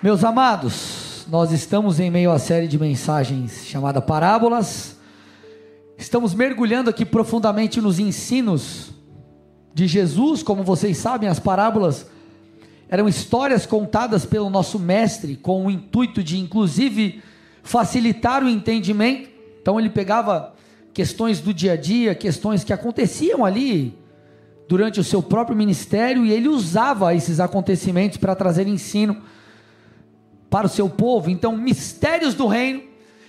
Meus amados, nós estamos em meio à série de mensagens chamada Parábolas. Estamos mergulhando aqui profundamente nos ensinos de Jesus. Como vocês sabem, as parábolas eram histórias contadas pelo nosso mestre com o intuito de, inclusive, facilitar o entendimento. Então, ele pegava questões do dia a dia, questões que aconteciam ali durante o seu próprio ministério e ele usava esses acontecimentos para trazer ensino para o seu povo. Então, mistérios do reino,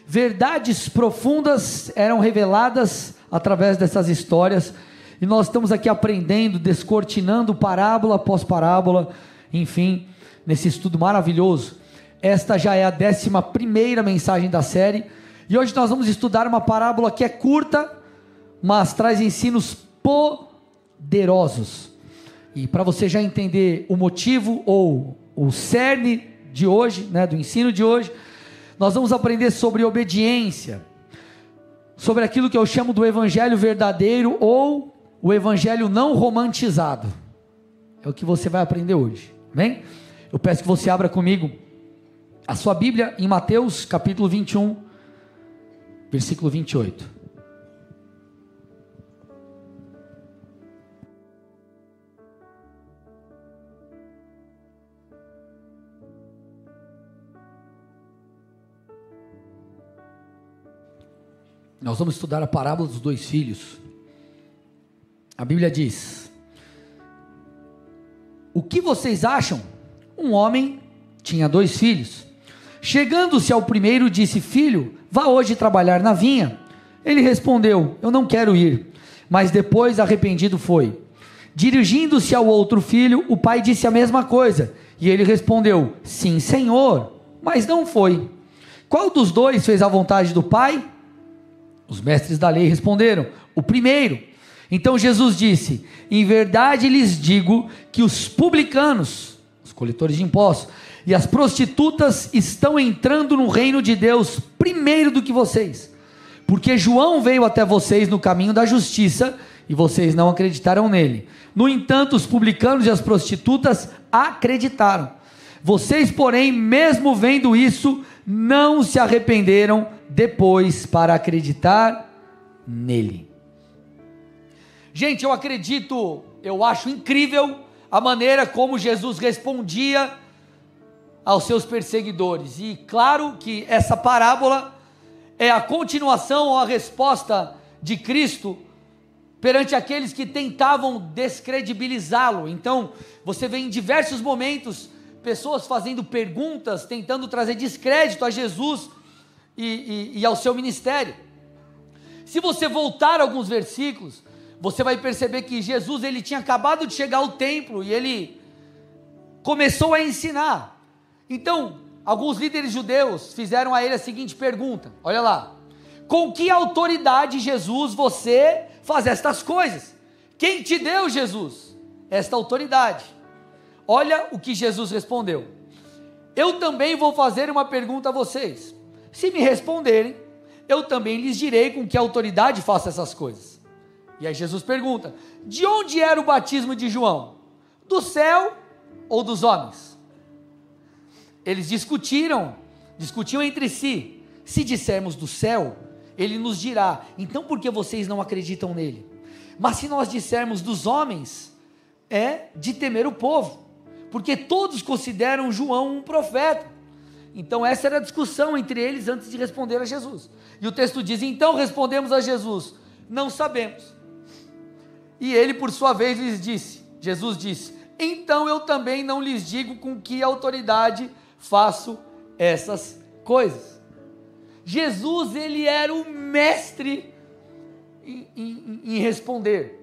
verdades profundas eram reveladas através dessas histórias. E nós estamos aqui aprendendo, descortinando parábola após parábola, enfim, nesse estudo maravilhoso. Esta já é a décima primeira mensagem da série. E hoje nós vamos estudar uma parábola que é curta, mas traz ensinos poderosos. E para você já entender o motivo ou o cerne de hoje, né, do ensino de hoje, nós vamos aprender sobre obediência, sobre aquilo que eu chamo do evangelho verdadeiro ou o evangelho não romantizado. É o que você vai aprender hoje. Amém? Eu peço que você abra comigo a sua Bíblia em Mateus capítulo 21, versículo 28. Nós vamos estudar a parábola dos dois filhos. A Bíblia diz: O que vocês acham? Um homem tinha dois filhos. Chegando-se ao primeiro, disse: Filho, vá hoje trabalhar na vinha. Ele respondeu: Eu não quero ir. Mas depois, arrependido, foi. Dirigindo-se ao outro filho, o pai disse a mesma coisa. E ele respondeu: Sim, senhor. Mas não foi. Qual dos dois fez a vontade do pai? Os mestres da lei responderam: O primeiro. Então Jesus disse: Em verdade lhes digo que os publicanos, os coletores de impostos, e as prostitutas estão entrando no reino de Deus primeiro do que vocês. Porque João veio até vocês no caminho da justiça e vocês não acreditaram nele. No entanto, os publicanos e as prostitutas acreditaram. Vocês, porém, mesmo vendo isso, não se arrependeram depois para acreditar nele. Gente, eu acredito, eu acho incrível a maneira como Jesus respondia aos seus perseguidores. E claro que essa parábola é a continuação ou a resposta de Cristo perante aqueles que tentavam descredibilizá-lo. Então, você vê em diversos momentos pessoas fazendo perguntas, tentando trazer descrédito a Jesus e, e, e ao seu ministério. Se você voltar alguns versículos, você vai perceber que Jesus ele tinha acabado de chegar ao templo e ele começou a ensinar. Então, alguns líderes judeus fizeram a ele a seguinte pergunta: Olha lá, com que autoridade Jesus você faz estas coisas? Quem te deu Jesus esta autoridade? Olha o que Jesus respondeu. Eu também vou fazer uma pergunta a vocês. Se me responderem, eu também lhes direi com que autoridade faço essas coisas. E aí Jesus pergunta: De onde era o batismo de João? Do céu ou dos homens? Eles discutiram, discutiam entre si. Se dissermos do céu, ele nos dirá: Então por que vocês não acreditam nele? Mas se nós dissermos dos homens, é de temer o povo porque todos consideram João um profeta. Então, essa era a discussão entre eles antes de responder a Jesus. E o texto diz: Então respondemos a Jesus: Não sabemos. E ele, por sua vez, lhes disse: Jesus disse: Então eu também não lhes digo com que autoridade faço essas coisas. Jesus, ele era o mestre em, em, em responder.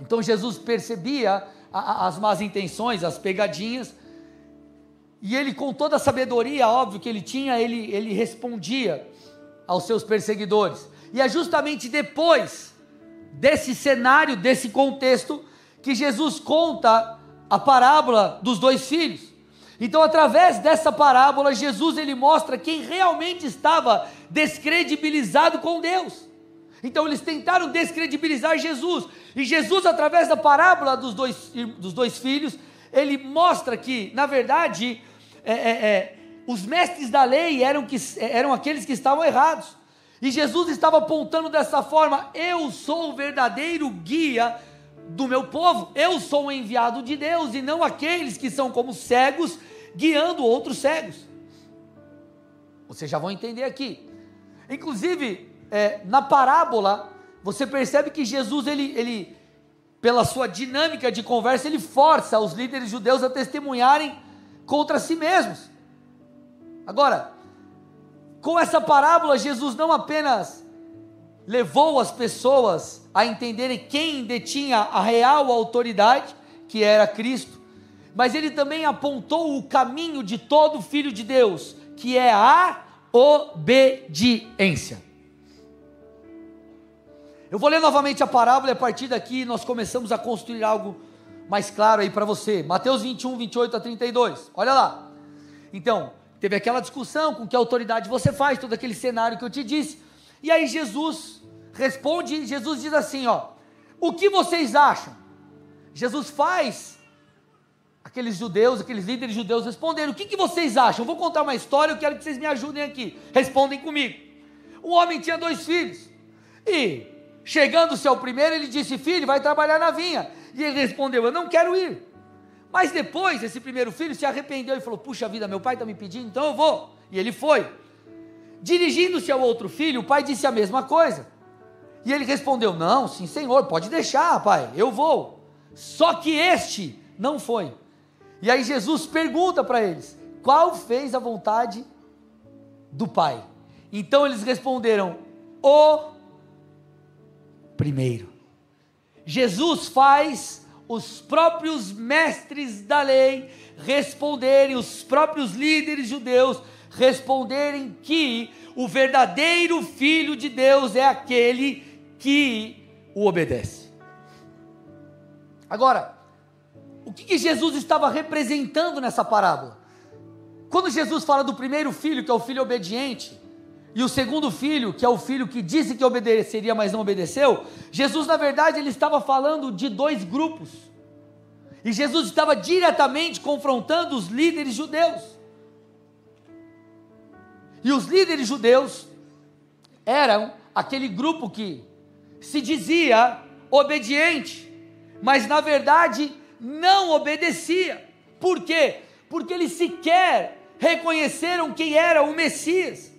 Então, Jesus percebia as más intenções, as pegadinhas. E ele, com toda a sabedoria, óbvio que ele tinha, ele, ele respondia aos seus perseguidores. E é justamente depois desse cenário, desse contexto, que Jesus conta a parábola dos dois filhos. Então, através dessa parábola, Jesus ele mostra quem realmente estava descredibilizado com Deus. Então eles tentaram descredibilizar Jesus. E Jesus, através da parábola dos dois, dos dois filhos, ele mostra que, na verdade, é, é, é, os mestres da lei eram, que, eram aqueles que estavam errados. E Jesus estava apontando dessa forma: eu sou o verdadeiro guia do meu povo, eu sou o enviado de Deus, e não aqueles que são como cegos guiando outros cegos. Vocês já vão entender aqui. Inclusive, é, na parábola, você percebe que Jesus, ele, ele, pela sua dinâmica de conversa, ele força os líderes judeus a testemunharem contra si mesmos. Agora, com essa parábola, Jesus não apenas levou as pessoas a entenderem quem detinha a real autoridade, que era Cristo, mas ele também apontou o caminho de todo filho de Deus, que é a obediência. Eu vou ler novamente a parábola e a partir daqui nós começamos a construir algo mais claro aí para você. Mateus 21, 28 a 32. Olha lá. Então, teve aquela discussão com que autoridade você faz, todo aquele cenário que eu te disse. E aí Jesus responde, Jesus diz assim, ó: "O que vocês acham?" Jesus faz aqueles judeus, aqueles líderes judeus responderam: "O que, que vocês acham? Eu vou contar uma história, eu quero que vocês me ajudem aqui. Respondem comigo. Um homem tinha dois filhos. E chegando-se ao primeiro, ele disse: "Filho, vai trabalhar na vinha." E ele respondeu: "Eu não quero ir." Mas depois, esse primeiro filho se arrependeu e falou: Puxa vida, meu pai está me pedindo, então eu vou. E ele foi. Dirigindo-se ao outro filho, o pai disse a mesma coisa. E ele respondeu: Não, sim, senhor, pode deixar, pai, eu vou. Só que este não foi. E aí Jesus pergunta para eles: Qual fez a vontade do pai? Então eles responderam: O primeiro. Jesus faz os próprios mestres da lei responderem, os próprios líderes judeus responderem que o verdadeiro filho de Deus é aquele que o obedece. Agora, o que, que Jesus estava representando nessa parábola? Quando Jesus fala do primeiro filho, que é o filho obediente, e o segundo filho, que é o filho que disse que obedeceria, mas não obedeceu, Jesus, na verdade, ele estava falando de dois grupos. E Jesus estava diretamente confrontando os líderes judeus. E os líderes judeus eram aquele grupo que se dizia obediente, mas na verdade não obedecia. Por quê? Porque eles sequer reconheceram quem era o Messias.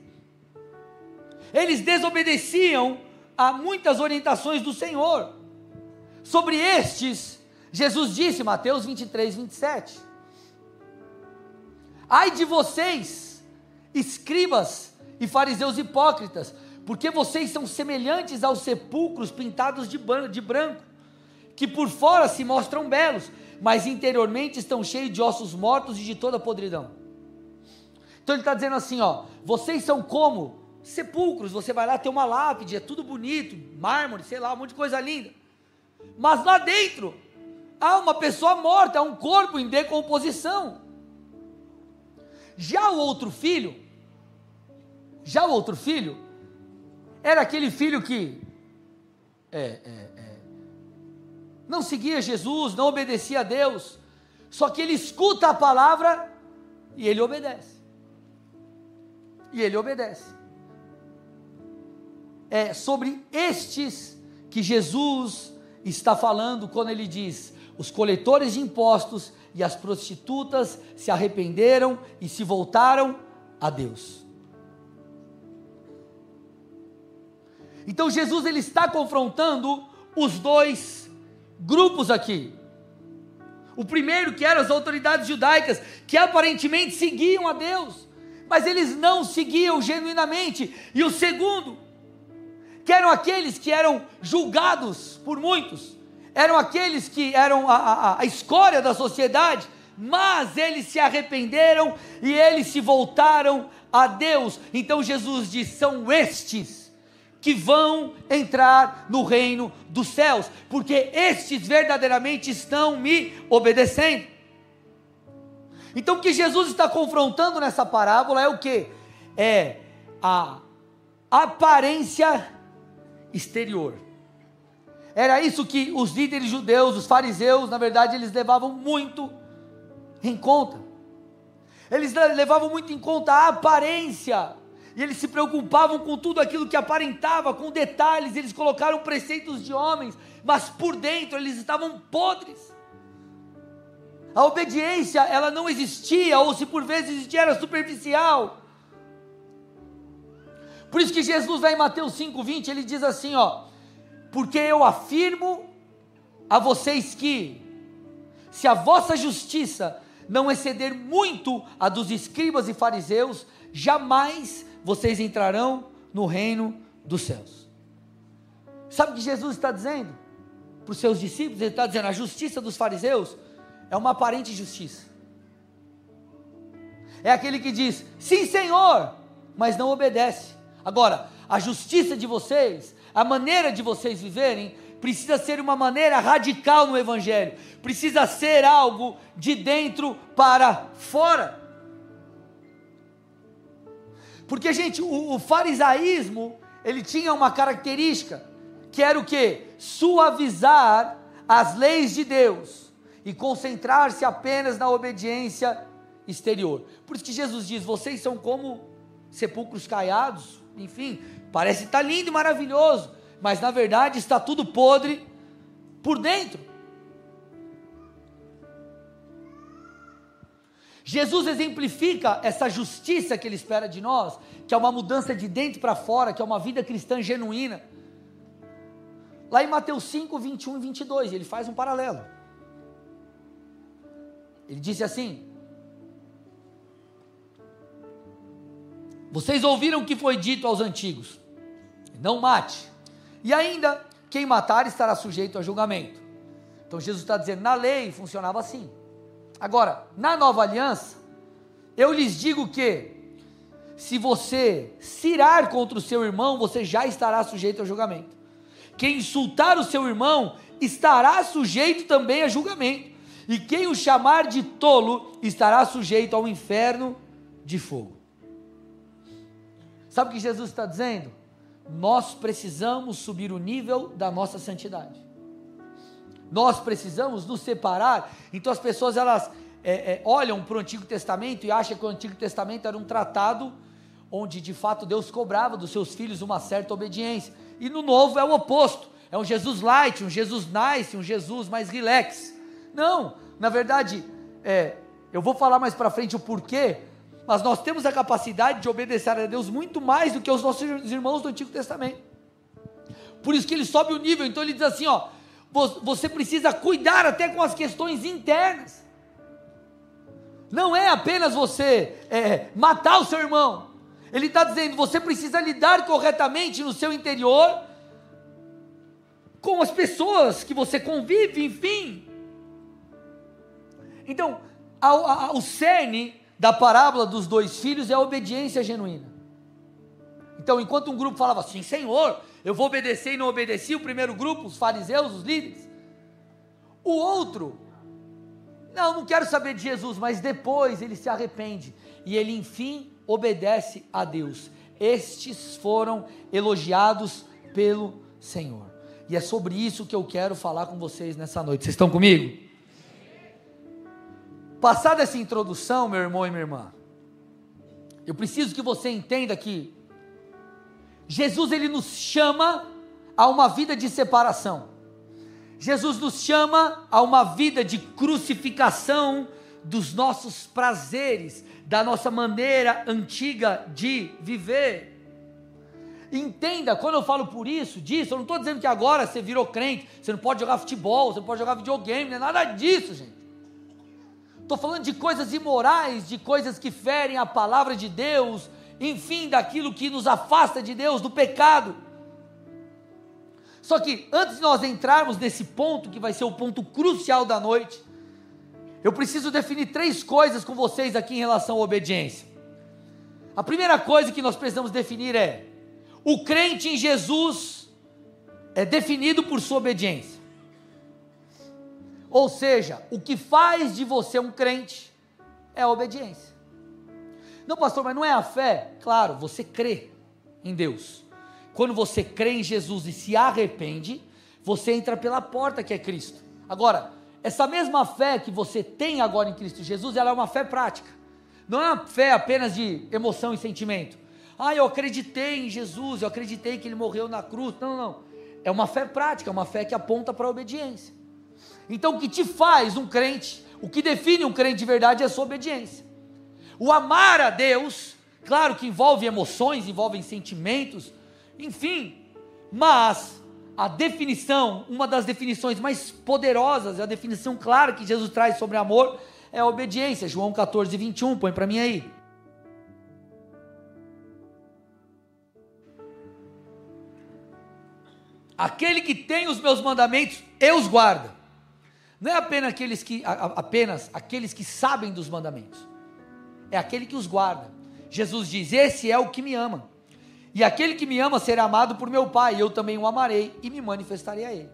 Eles desobedeciam a muitas orientações do Senhor. Sobre estes, Jesus disse, Mateus 23, 27. Ai de vocês, escribas e fariseus hipócritas, porque vocês são semelhantes aos sepulcros pintados de branco, que por fora se mostram belos, mas interiormente estão cheios de ossos mortos e de toda podridão. Então ele está dizendo assim: ó, vocês são como sepulcros, você vai lá ter uma lápide, é tudo bonito, mármore, sei lá, um monte de coisa linda. Mas lá dentro há uma pessoa morta, há um corpo em decomposição. Já o outro filho, já o outro filho, era aquele filho que é, é, é, não seguia Jesus, não obedecia a Deus, só que ele escuta a palavra e ele obedece. E ele obedece é sobre estes que Jesus está falando quando ele diz: os coletores de impostos e as prostitutas se arrependeram e se voltaram a Deus. Então Jesus ele está confrontando os dois grupos aqui. O primeiro que eram as autoridades judaicas, que aparentemente seguiam a Deus, mas eles não seguiam genuinamente. E o segundo, que eram aqueles que eram julgados por muitos, eram aqueles que eram a, a, a escória da sociedade, mas eles se arrependeram e eles se voltaram a Deus. Então Jesus diz: são estes que vão entrar no reino dos céus, porque estes verdadeiramente estão me obedecendo. Então o que Jesus está confrontando nessa parábola é o que? É a aparência exterior. Era isso que os líderes judeus, os fariseus, na verdade, eles levavam muito em conta. Eles levavam muito em conta a aparência. E eles se preocupavam com tudo aquilo que aparentava, com detalhes. Eles colocaram preceitos de homens, mas por dentro eles estavam podres. A obediência, ela não existia, ou se por vezes existia, era superficial. Por isso que Jesus vai em Mateus 5:20, ele diz assim, ó: "Porque eu afirmo a vocês que se a vossa justiça não exceder muito a dos escribas e fariseus, jamais vocês entrarão no reino dos céus. Sabe o que Jesus está dizendo para os seus discípulos? Ele está dizendo: a justiça dos fariseus é uma aparente justiça. É aquele que diz, sim, Senhor, mas não obedece. Agora, a justiça de vocês, a maneira de vocês viverem, precisa ser uma maneira radical no Evangelho, precisa ser algo de dentro para fora. Porque, gente, o, o farisaísmo, ele tinha uma característica, que era o que? Suavizar as leis de Deus e concentrar-se apenas na obediência exterior. Por isso que Jesus diz: vocês são como sepulcros caiados, enfim, parece estar lindo e maravilhoso, mas na verdade está tudo podre por dentro. Jesus exemplifica essa justiça que ele espera de nós, que é uma mudança de dentro para fora, que é uma vida cristã genuína. Lá em Mateus 5, 21 e 22, ele faz um paralelo. Ele disse assim: Vocês ouviram o que foi dito aos antigos: Não mate. E ainda, quem matar estará sujeito a julgamento. Então Jesus está dizendo: na lei funcionava assim. Agora, na nova aliança, eu lhes digo que, se você cirar contra o seu irmão, você já estará sujeito a julgamento. Quem insultar o seu irmão estará sujeito também a julgamento. E quem o chamar de tolo estará sujeito ao inferno de fogo. Sabe o que Jesus está dizendo? Nós precisamos subir o nível da nossa santidade. Nós precisamos nos separar. Então as pessoas elas é, é, olham para o Antigo Testamento e acham que o Antigo Testamento era um tratado onde de fato Deus cobrava dos seus filhos uma certa obediência. E no Novo é o oposto. É um Jesus light, um Jesus nice, um Jesus mais relax. Não, na verdade, é, eu vou falar mais para frente o porquê, mas nós temos a capacidade de obedecer a Deus muito mais do que os nossos irmãos do Antigo Testamento. Por isso que ele sobe o nível, então ele diz assim: ó, você precisa cuidar até com as questões internas. Não é apenas você é, matar o seu irmão. Ele está dizendo, você precisa lidar corretamente no seu interior com as pessoas que você convive, enfim. Então, o cerne da parábola dos dois filhos é a obediência genuína. Então, enquanto um grupo falava assim, Senhor, eu vou obedecer e não obedeci, o primeiro grupo, os fariseus, os líderes. O outro, não, não quero saber de Jesus, mas depois ele se arrepende e ele enfim obedece a Deus. Estes foram elogiados pelo Senhor. E é sobre isso que eu quero falar com vocês nessa noite. Vocês estão comigo? Passada essa introdução, meu irmão e minha irmã, eu preciso que você entenda que Jesus ele nos chama a uma vida de separação. Jesus nos chama a uma vida de crucificação dos nossos prazeres, da nossa maneira antiga de viver. Entenda, quando eu falo por isso, disso, eu não estou dizendo que agora você virou crente, você não pode jogar futebol, você não pode jogar videogame, não é nada disso, gente. Estou falando de coisas imorais, de coisas que ferem a palavra de Deus, enfim, daquilo que nos afasta de Deus, do pecado. Só que antes de nós entrarmos nesse ponto, que vai ser o ponto crucial da noite, eu preciso definir três coisas com vocês aqui em relação à obediência. A primeira coisa que nós precisamos definir é: o crente em Jesus é definido por sua obediência. Ou seja, o que faz de você um crente é a obediência. Não, pastor, mas não é a fé? Claro, você crê em Deus. Quando você crê em Jesus e se arrepende, você entra pela porta que é Cristo. Agora, essa mesma fé que você tem agora em Cristo Jesus, ela é uma fé prática. não é uma fé apenas de emoção e sentimento. Ah, eu acreditei em Jesus, eu acreditei que ele morreu na cruz. Não, não. É uma fé prática, é uma fé que aponta para a obediência. Então, o que te faz um crente, o que define um crente de verdade é a sua obediência. O amar a Deus, claro que envolve emoções, envolve sentimentos, enfim, mas a definição, uma das definições mais poderosas, a definição clara que Jesus traz sobre amor é a obediência. João 14, 21, põe para mim aí. Aquele que tem os meus mandamentos, eu os guardo. Não é apenas aqueles que, apenas aqueles que sabem dos mandamentos. É aquele que os guarda. Jesus diz: Esse é o que me ama. E aquele que me ama será amado por meu Pai, e eu também o amarei e me manifestarei a ele.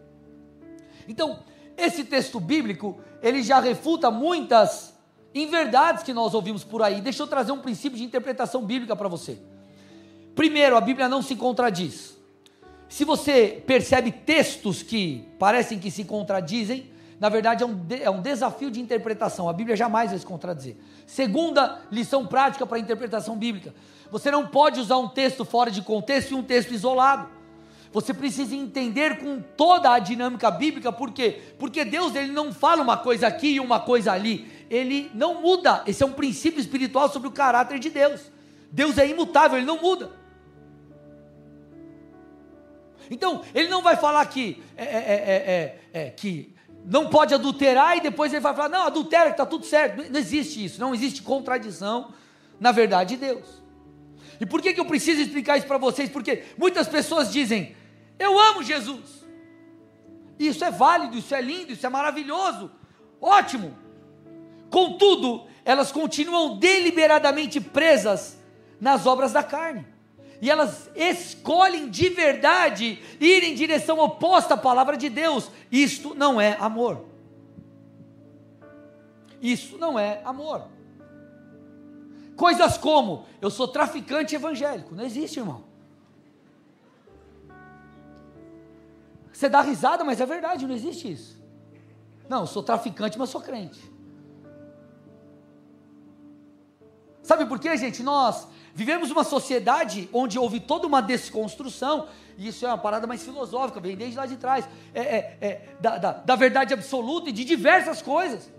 Então, esse texto bíblico, ele já refuta muitas inverdades que nós ouvimos por aí. Deixa eu trazer um princípio de interpretação bíblica para você. Primeiro, a Bíblia não se contradiz. Se você percebe textos que parecem que se contradizem, na verdade é um, de, é um desafio de interpretação. A Bíblia jamais vai se contradizer. Segunda lição prática para a interpretação bíblica: você não pode usar um texto fora de contexto e um texto isolado. Você precisa entender com toda a dinâmica bíblica, por quê? Porque Deus ele não fala uma coisa aqui e uma coisa ali. Ele não muda. Esse é um princípio espiritual sobre o caráter de Deus. Deus é imutável, ele não muda. Então, ele não vai falar que, é, é, é, que não pode adulterar e depois ele vai falar, não, adultera que está tudo certo. Não existe isso, não existe contradição na verdade de Deus. E por que, que eu preciso explicar isso para vocês? Porque muitas pessoas dizem: Eu amo Jesus. Isso é válido, isso é lindo, isso é maravilhoso, ótimo. Contudo, elas continuam deliberadamente presas nas obras da carne. E elas escolhem de verdade ir em direção oposta à palavra de Deus. Isto não é amor. Isso não é amor. Coisas como, eu sou traficante evangélico. Não existe, irmão. Você dá risada, mas é verdade, não existe isso. Não, eu sou traficante, mas sou crente. Sabe por quê, gente? Nós vivemos uma sociedade onde houve toda uma desconstrução, e isso é uma parada mais filosófica, vem desde lá de trás, é, é, é da, da, da verdade absoluta e de diversas coisas.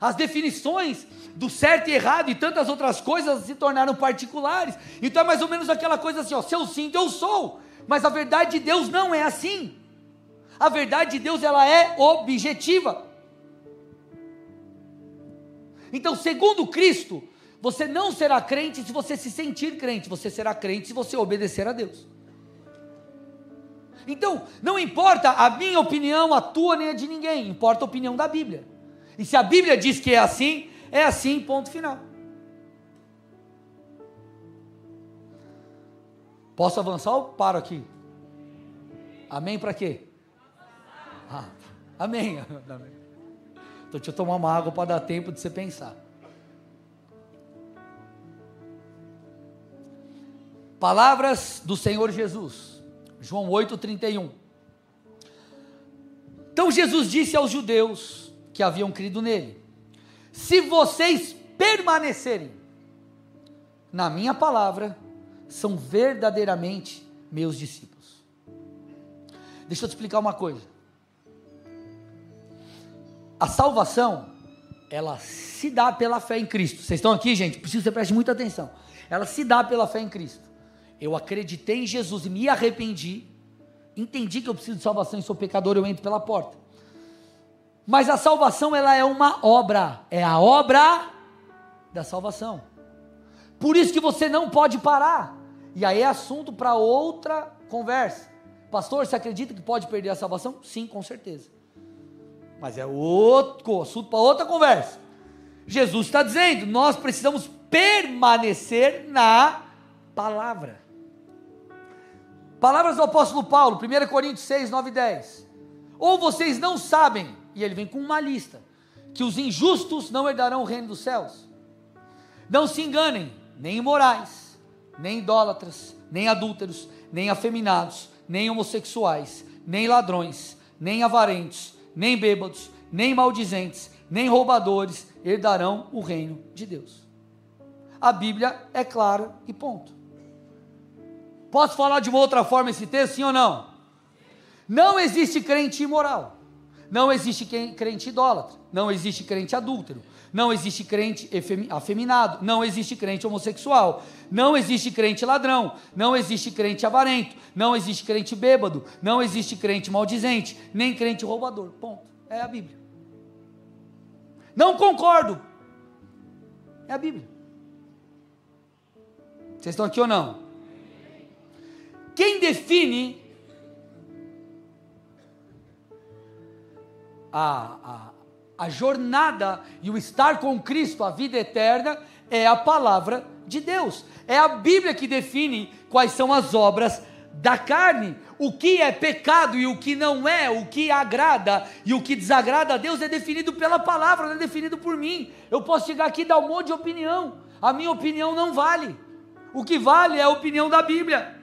As definições do certo e errado e tantas outras coisas se tornaram particulares. Então é mais ou menos aquela coisa assim: ó, se eu sinto, eu sou. Mas a verdade de Deus não é assim. A verdade de Deus ela é objetiva. Então, segundo Cristo, você não será crente se você se sentir crente, você será crente se você obedecer a Deus. Então, não importa a minha opinião, a tua nem a de ninguém, importa a opinião da Bíblia. E se a Bíblia diz que é assim, é assim, ponto final. Posso avançar ou paro aqui? Amém para quê? Ah, amém. Então deixa eu tomar uma água para dar tempo de você pensar. Palavras do Senhor Jesus. João 8:31. Então Jesus disse aos judeus: que haviam crido nele: Se vocês permanecerem na minha palavra, são verdadeiramente meus discípulos. Deixa eu te explicar uma coisa. A salvação, ela se dá pela fé em Cristo. Vocês estão aqui, gente? Preciso que você preste muita atenção. Ela se dá pela fé em Cristo. Eu acreditei em Jesus e me arrependi. Entendi que eu preciso de salvação e sou pecador, eu entro pela porta. Mas a salvação ela é uma obra, é a obra da salvação. Por isso que você não pode parar. E aí é assunto para outra conversa. Pastor, você acredita que pode perder a salvação? Sim, com certeza. Mas é outro assunto para outra conversa. Jesus está dizendo: nós precisamos permanecer na palavra. Palavras do apóstolo Paulo, 1 Coríntios 6, 9 e 10. Ou vocês não sabem e ele vem com uma lista: que os injustos não herdarão o reino dos céus. Não se enganem, nem imorais, nem idólatras, nem adúlteros, nem afeminados, nem homossexuais, nem ladrões, nem avarentos, nem bêbados, nem maldizentes, nem roubadores herdarão o reino de Deus. A Bíblia é clara e ponto. Posso falar de uma outra forma esse texto, sim ou não? Não existe crente imoral. Não existe crente idólatra. Não existe crente adúltero. Não existe crente afeminado. Não existe crente homossexual. Não existe crente ladrão. Não existe crente avarento. Não existe crente bêbado. Não existe crente maldizente. Nem crente roubador. Ponto. É a Bíblia. Não concordo. É a Bíblia. Vocês estão aqui ou não? Quem define a, a, a jornada e o estar com Cristo, a vida eterna, é a palavra de Deus. É a Bíblia que define quais são as obras da carne. O que é pecado e o que não é, o que agrada e o que desagrada a Deus é definido pela palavra, não é definido por mim. Eu posso chegar aqui e dar um monte de opinião. A minha opinião não vale. O que vale é a opinião da Bíblia.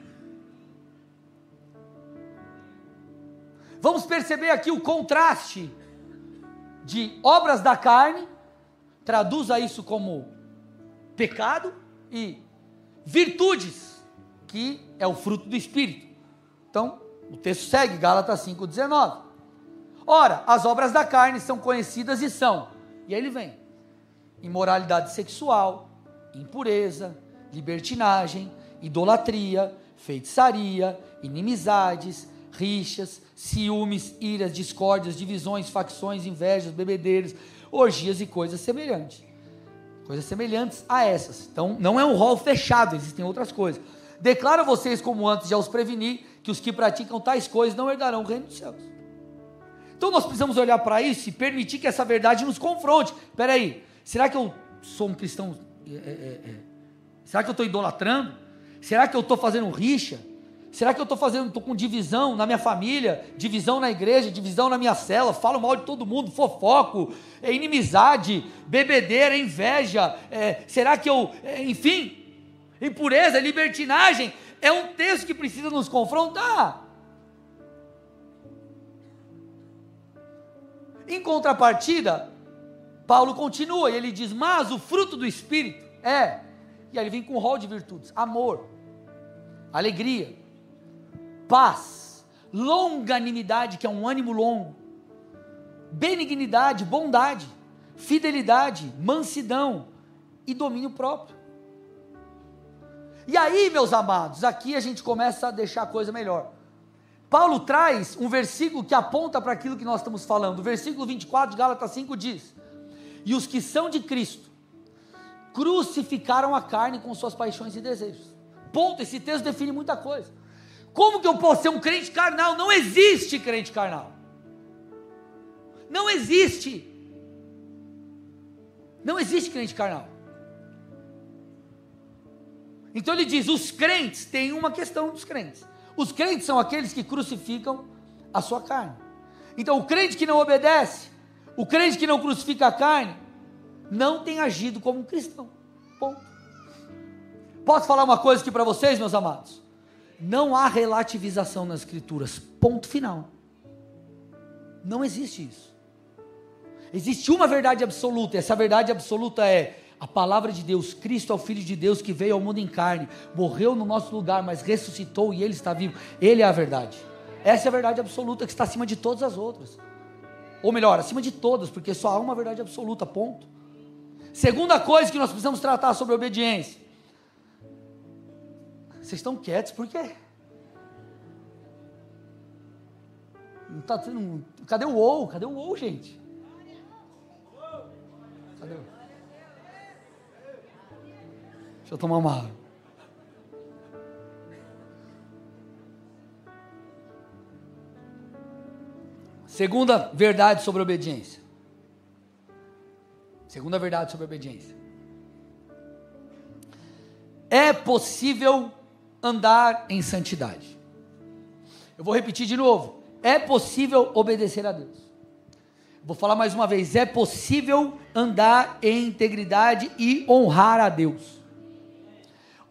Vamos perceber aqui o contraste de obras da carne, traduza isso como pecado, e virtudes, que é o fruto do Espírito. Então, o texto segue, Gálatas 5,19. Ora, as obras da carne são conhecidas e são, e aí ele vem: imoralidade sexual, impureza, libertinagem, idolatria, feitiçaria, inimizades, rixas, ciúmes, iras, discórdias, divisões, facções, invejas, bebedeiros, orgias e coisas semelhantes. Coisas semelhantes a essas. Então, não é um rol fechado, existem outras coisas. Declaro a vocês, como antes já os preveni, que os que praticam tais coisas não herdarão o reino dos céus. Então, nós precisamos olhar para isso e permitir que essa verdade nos confronte. Espera aí, será que eu sou um cristão? É, é, é, é? será que eu estou idolatrando? Será que eu estou fazendo rixa? Será que eu estou fazendo, estou com divisão na minha família, divisão na igreja, divisão na minha cela, falo mal de todo mundo, fofoco, é inimizade, bebedeira, inveja, é, será que eu, é, enfim, impureza, libertinagem, é um texto que precisa nos confrontar. Em contrapartida, Paulo continua e ele diz: Mas o fruto do Espírito é, e aí ele vem com um rol de virtudes: amor, alegria, paz, longanimidade, que é um ânimo longo, benignidade, bondade, fidelidade, mansidão e domínio próprio. E aí, meus amados, aqui a gente começa a deixar a coisa melhor. Paulo traz um versículo que aponta para aquilo que nós estamos falando. O versículo 24 de Gálatas 5 diz: E os que são de Cristo crucificaram a carne com suas paixões e desejos. Ponto, esse texto define muita coisa. Como que eu posso ser um crente carnal? Não existe crente carnal. Não existe. Não existe crente carnal. Então ele diz: os crentes têm uma questão dos crentes. Os crentes são aqueles que crucificam a sua carne. Então o crente que não obedece, o crente que não crucifica a carne, não tem agido como um cristão. Ponto. Posso falar uma coisa aqui para vocês, meus amados? Não há relativização nas Escrituras. Ponto final. Não existe isso. Existe uma verdade absoluta, e essa verdade absoluta é a palavra de Deus, Cristo é o Filho de Deus que veio ao mundo em carne, morreu no nosso lugar, mas ressuscitou e Ele está vivo. Ele é a verdade. Essa é a verdade absoluta que está acima de todas as outras. Ou melhor, acima de todas, porque só há uma verdade absoluta, ponto. Segunda coisa que nós precisamos tratar sobre obediência. Vocês estão quietos, por quê? Não tá cadê o ou? Cadê o ou, gente? Cadê? Deixa eu tomar uma água. Segunda verdade sobre obediência. Segunda verdade sobre obediência. É possível andar em santidade. Eu vou repetir de novo. É possível obedecer a Deus. Vou falar mais uma vez. É possível andar em integridade e honrar a Deus.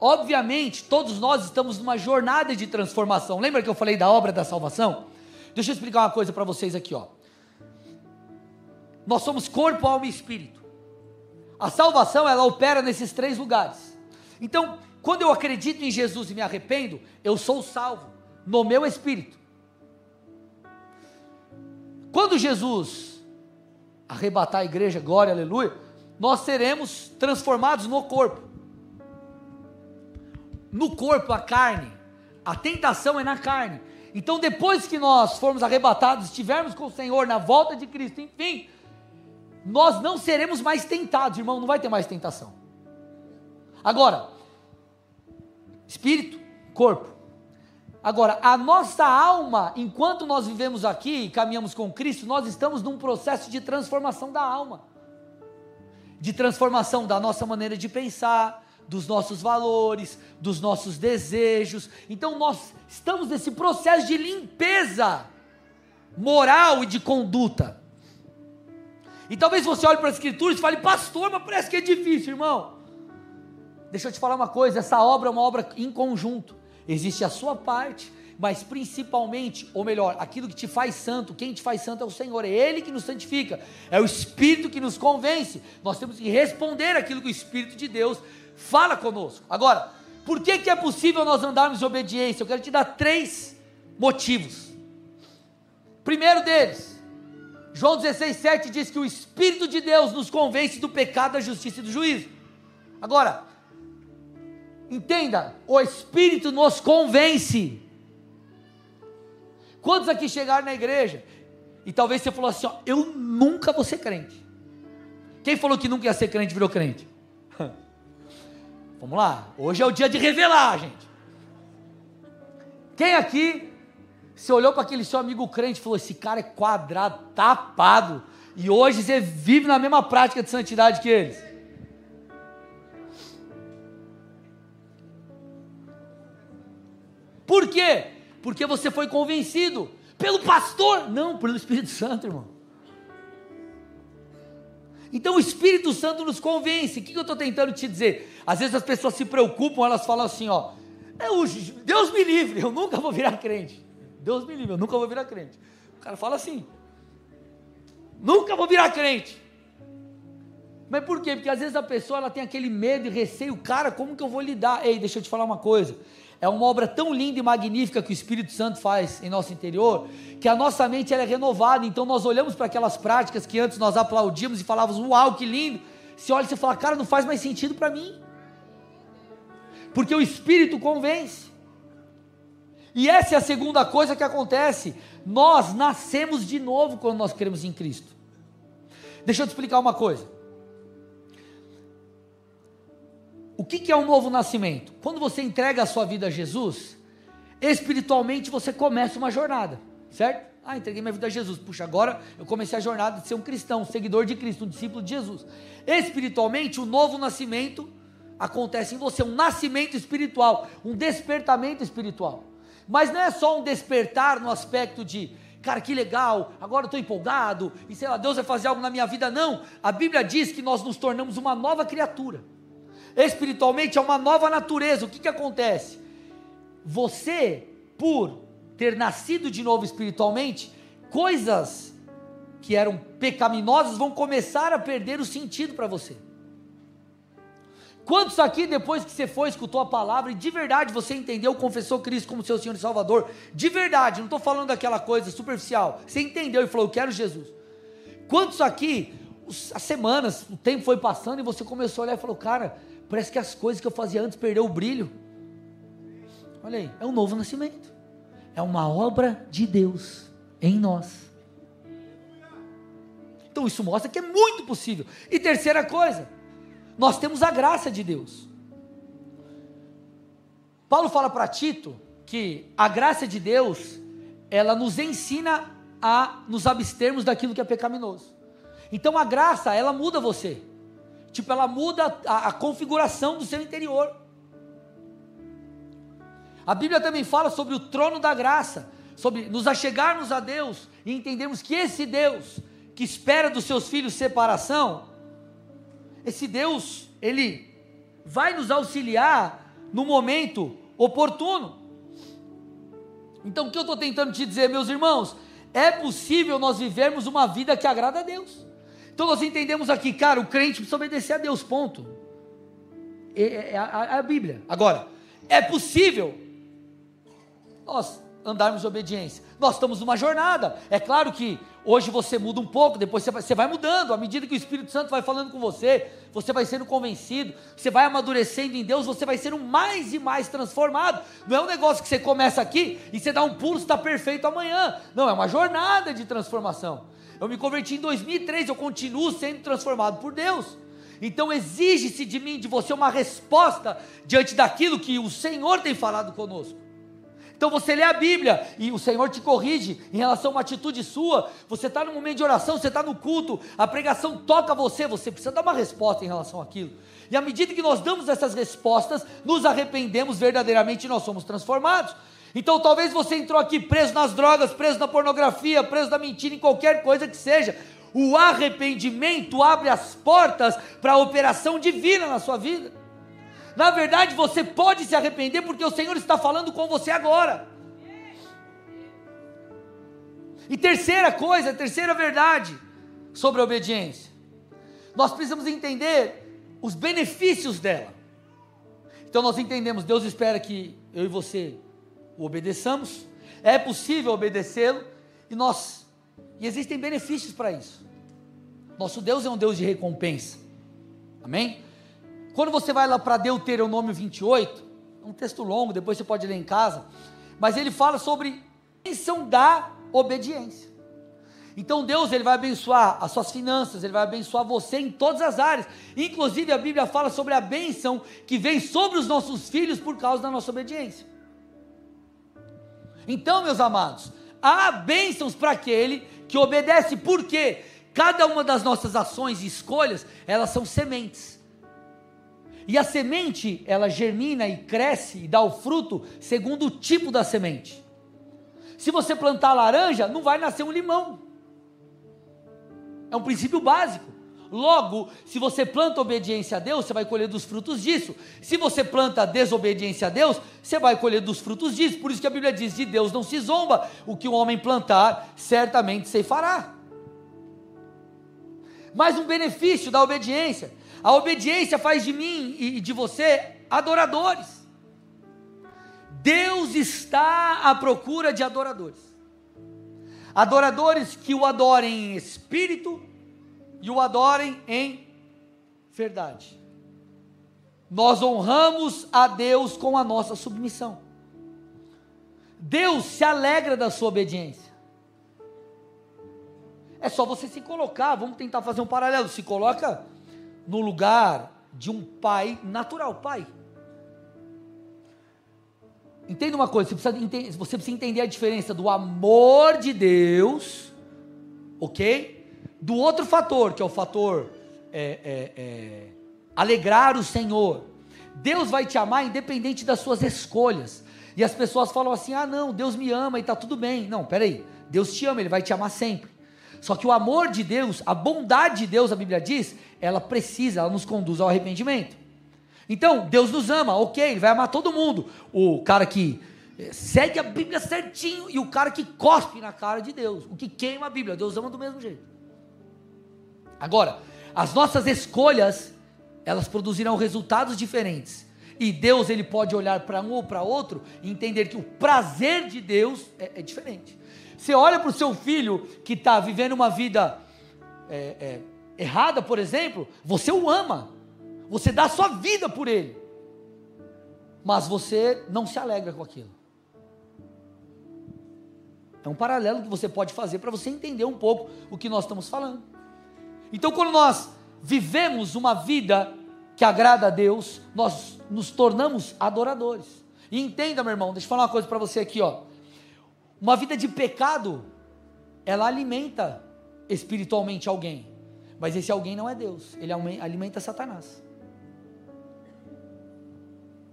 Obviamente, todos nós estamos numa jornada de transformação. Lembra que eu falei da obra da salvação? Deixa eu explicar uma coisa para vocês aqui, ó. Nós somos corpo, alma e espírito. A salvação, ela opera nesses três lugares. Então, quando eu acredito em Jesus e me arrependo, eu sou salvo no meu espírito. Quando Jesus arrebatar a igreja, glória, aleluia, nós seremos transformados no corpo. No corpo, a carne. A tentação é na carne. Então, depois que nós formos arrebatados, estivermos com o Senhor na volta de Cristo, enfim, nós não seremos mais tentados, irmão, não vai ter mais tentação. Agora, espírito, corpo. Agora, a nossa alma, enquanto nós vivemos aqui e caminhamos com Cristo, nós estamos num processo de transformação da alma, de transformação da nossa maneira de pensar, dos nossos valores, dos nossos desejos. Então, nós estamos nesse processo de limpeza moral e de conduta. E talvez você olhe para as Escrituras e fale, pastor, mas parece que é difícil, irmão. Deixa eu te falar uma coisa: essa obra é uma obra em conjunto. Existe a sua parte, mas principalmente, ou melhor, aquilo que te faz santo, quem te faz santo é o Senhor, é Ele que nos santifica, é o Espírito que nos convence. Nós temos que responder aquilo que o Espírito de Deus fala conosco. Agora, por que, que é possível nós andarmos em obediência? Eu quero te dar três motivos. Primeiro deles, João 16,7 diz que o Espírito de Deus nos convence do pecado, da justiça e do juízo. Agora, entenda, o Espírito nos convence. Quantos aqui chegaram na igreja e talvez você falou assim: ó, eu nunca vou ser crente. Quem falou que nunca ia ser crente virou crente? Vamos lá, hoje é o dia de revelar, gente. Quem aqui você olhou para aquele seu amigo crente e falou: esse cara é quadrado, tapado. E hoje você vive na mesma prática de santidade que eles. Por quê? Porque você foi convencido pelo pastor, não pelo Espírito Santo, irmão. Então o Espírito Santo nos convence. O que eu estou tentando te dizer? Às vezes as pessoas se preocupam, elas falam assim: ó, é Deus me livre, eu nunca vou virar crente. Deus me livre, eu nunca vou virar crente. O cara fala assim: nunca vou virar crente. Mas por quê? Porque às vezes a pessoa ela tem aquele medo e receio, cara, como que eu vou lidar? Ei, deixa eu te falar uma coisa. É uma obra tão linda e magnífica que o Espírito Santo faz em nosso interior, que a nossa mente ela é renovada. Então nós olhamos para aquelas práticas que antes nós aplaudíamos e falávamos, uau, que lindo. Se olha e você fala, cara, não faz mais sentido para mim. Porque o Espírito convence. E essa é a segunda coisa que acontece. Nós nascemos de novo quando nós cremos em Cristo. Deixa eu te explicar uma coisa. O que, é um novo nascimento? Quando você entrega a sua vida a Jesus, espiritualmente você começa uma jornada, certo? Ah, entreguei minha vida a Jesus. Puxa, agora eu comecei a jornada de ser um cristão, um seguidor de Cristo, um discípulo de Jesus. Espiritualmente, o novo nascimento acontece em você, um nascimento espiritual, um despertamento espiritual. Mas não é só um despertar no aspecto de, cara, que legal, agora eu estou empolgado, e sei lá, Deus vai fazer algo na minha vida. Não, a Bíblia diz que nós nos tornamos uma nova criatura. Espiritualmente é uma nova natureza. O que, que acontece? Você, por ter nascido de novo espiritualmente, coisas que eram pecaminosas vão começar a perder o sentido para você. Quantos aqui, depois que você foi, escutou a palavra e de verdade você entendeu, confessou Cristo como seu Senhor e Salvador? De verdade, não estou falando daquela coisa superficial. Você entendeu e falou: Eu quero Jesus. Quantos aqui, as semanas, o tempo foi passando e você começou a olhar e falou: Cara, parece que as coisas que eu fazia antes perdeu o brilho. Olha aí, é um novo nascimento. É uma obra de Deus em nós. Então isso mostra que é muito possível. E terceira coisa, nós temos a graça de Deus. Paulo fala para Tito que a graça de Deus, ela nos ensina a nos abstermos daquilo que é pecaminoso. Então a graça, ela muda você. Tipo, ela muda a, a configuração do seu interior. A Bíblia também fala sobre o trono da graça, sobre nos achegarmos a Deus e entendermos que esse Deus que espera dos seus filhos separação, esse Deus, ele vai nos auxiliar no momento oportuno. Então, o que eu estou tentando te dizer, meus irmãos? É possível nós vivermos uma vida que agrada a Deus. Então nós entendemos aqui, cara, o crente precisa obedecer a Deus, ponto. É, é, é a, é a Bíblia. Agora, é possível nós andarmos em obediência. Nós estamos numa jornada. É claro que hoje você muda um pouco, depois você vai, você vai, mudando. À medida que o Espírito Santo vai falando com você, você vai sendo convencido, você vai amadurecendo em Deus, você vai sendo mais e mais transformado. Não é um negócio que você começa aqui e você dá um pulo, está perfeito amanhã. Não, é uma jornada de transformação. Eu me converti em 2003, eu continuo sendo transformado por Deus. Então exige-se de mim, de você, uma resposta diante daquilo que o Senhor tem falado conosco. Então você lê a Bíblia e o Senhor te corrige em relação a uma atitude sua. Você está no momento de oração, você está no culto, a pregação toca você, você precisa dar uma resposta em relação àquilo. E à medida que nós damos essas respostas, nos arrependemos verdadeiramente e nós somos transformados. Então talvez você entrou aqui preso nas drogas, preso na pornografia, preso na mentira, em qualquer coisa que seja. O arrependimento abre as portas para a operação divina na sua vida. Na verdade, você pode se arrepender porque o Senhor está falando com você agora. E terceira coisa, terceira verdade sobre a obediência. Nós precisamos entender os benefícios dela. Então nós entendemos, Deus espera que eu e você o obedeçamos. É possível obedecê-lo e nós e existem benefícios para isso. Nosso Deus é um Deus de recompensa. Amém? Quando você vai lá para Deuteronômio 28, é um texto longo, depois você pode ler em casa, mas ele fala sobre a bênção da obediência. Então Deus ele vai abençoar as suas finanças, ele vai abençoar você em todas as áreas. Inclusive a Bíblia fala sobre a bênção que vem sobre os nossos filhos por causa da nossa obediência. Então, meus amados, há bênçãos para aquele que obedece, porque cada uma das nossas ações e escolhas, elas são sementes. E a semente, ela germina e cresce e dá o fruto segundo o tipo da semente. Se você plantar laranja, não vai nascer um limão. É um princípio básico. Logo, se você planta obediência a Deus, você vai colher dos frutos disso. Se você planta desobediência a Deus, você vai colher dos frutos disso. Por isso que a Bíblia diz: de Deus não se zomba, o que o homem plantar, certamente se fará. Mais um benefício da obediência a obediência faz de mim e de você adoradores. Deus está à procura de adoradores. Adoradores que o adorem em espírito e o adorem em verdade. Nós honramos a Deus com a nossa submissão. Deus se alegra da sua obediência. É só você se colocar, vamos tentar fazer um paralelo. Se coloca no lugar de um pai natural, pai. Entenda uma coisa, você precisa, você precisa entender a diferença do amor de Deus, ok? Do outro fator, que é o fator é, é, é, alegrar o Senhor. Deus vai te amar independente das suas escolhas. E as pessoas falam assim: ah, não, Deus me ama e está tudo bem. Não, peraí, Deus te ama, Ele vai te amar sempre. Só que o amor de Deus, a bondade de Deus, a Bíblia diz, ela precisa, ela nos conduz ao arrependimento. Então, Deus nos ama, ok, Ele vai amar todo mundo. O cara que eh, segue a Bíblia certinho e o cara que cospe na cara de Deus, o que queima a Bíblia, Deus ama do mesmo jeito. Agora, as nossas escolhas, elas produzirão resultados diferentes. E Deus ele pode olhar para um ou para outro e entender que o prazer de Deus é, é diferente. Você olha para o seu filho que está vivendo uma vida é, é, errada, por exemplo, você o ama, você dá a sua vida por ele, mas você não se alegra com aquilo. É um paralelo que você pode fazer para você entender um pouco o que nós estamos falando. Então, quando nós vivemos uma vida que agrada a Deus, nós nos tornamos adoradores. E entenda, meu irmão, deixa eu falar uma coisa para você aqui, ó. Uma vida de pecado, ela alimenta espiritualmente alguém. Mas esse alguém não é Deus, ele alimenta Satanás.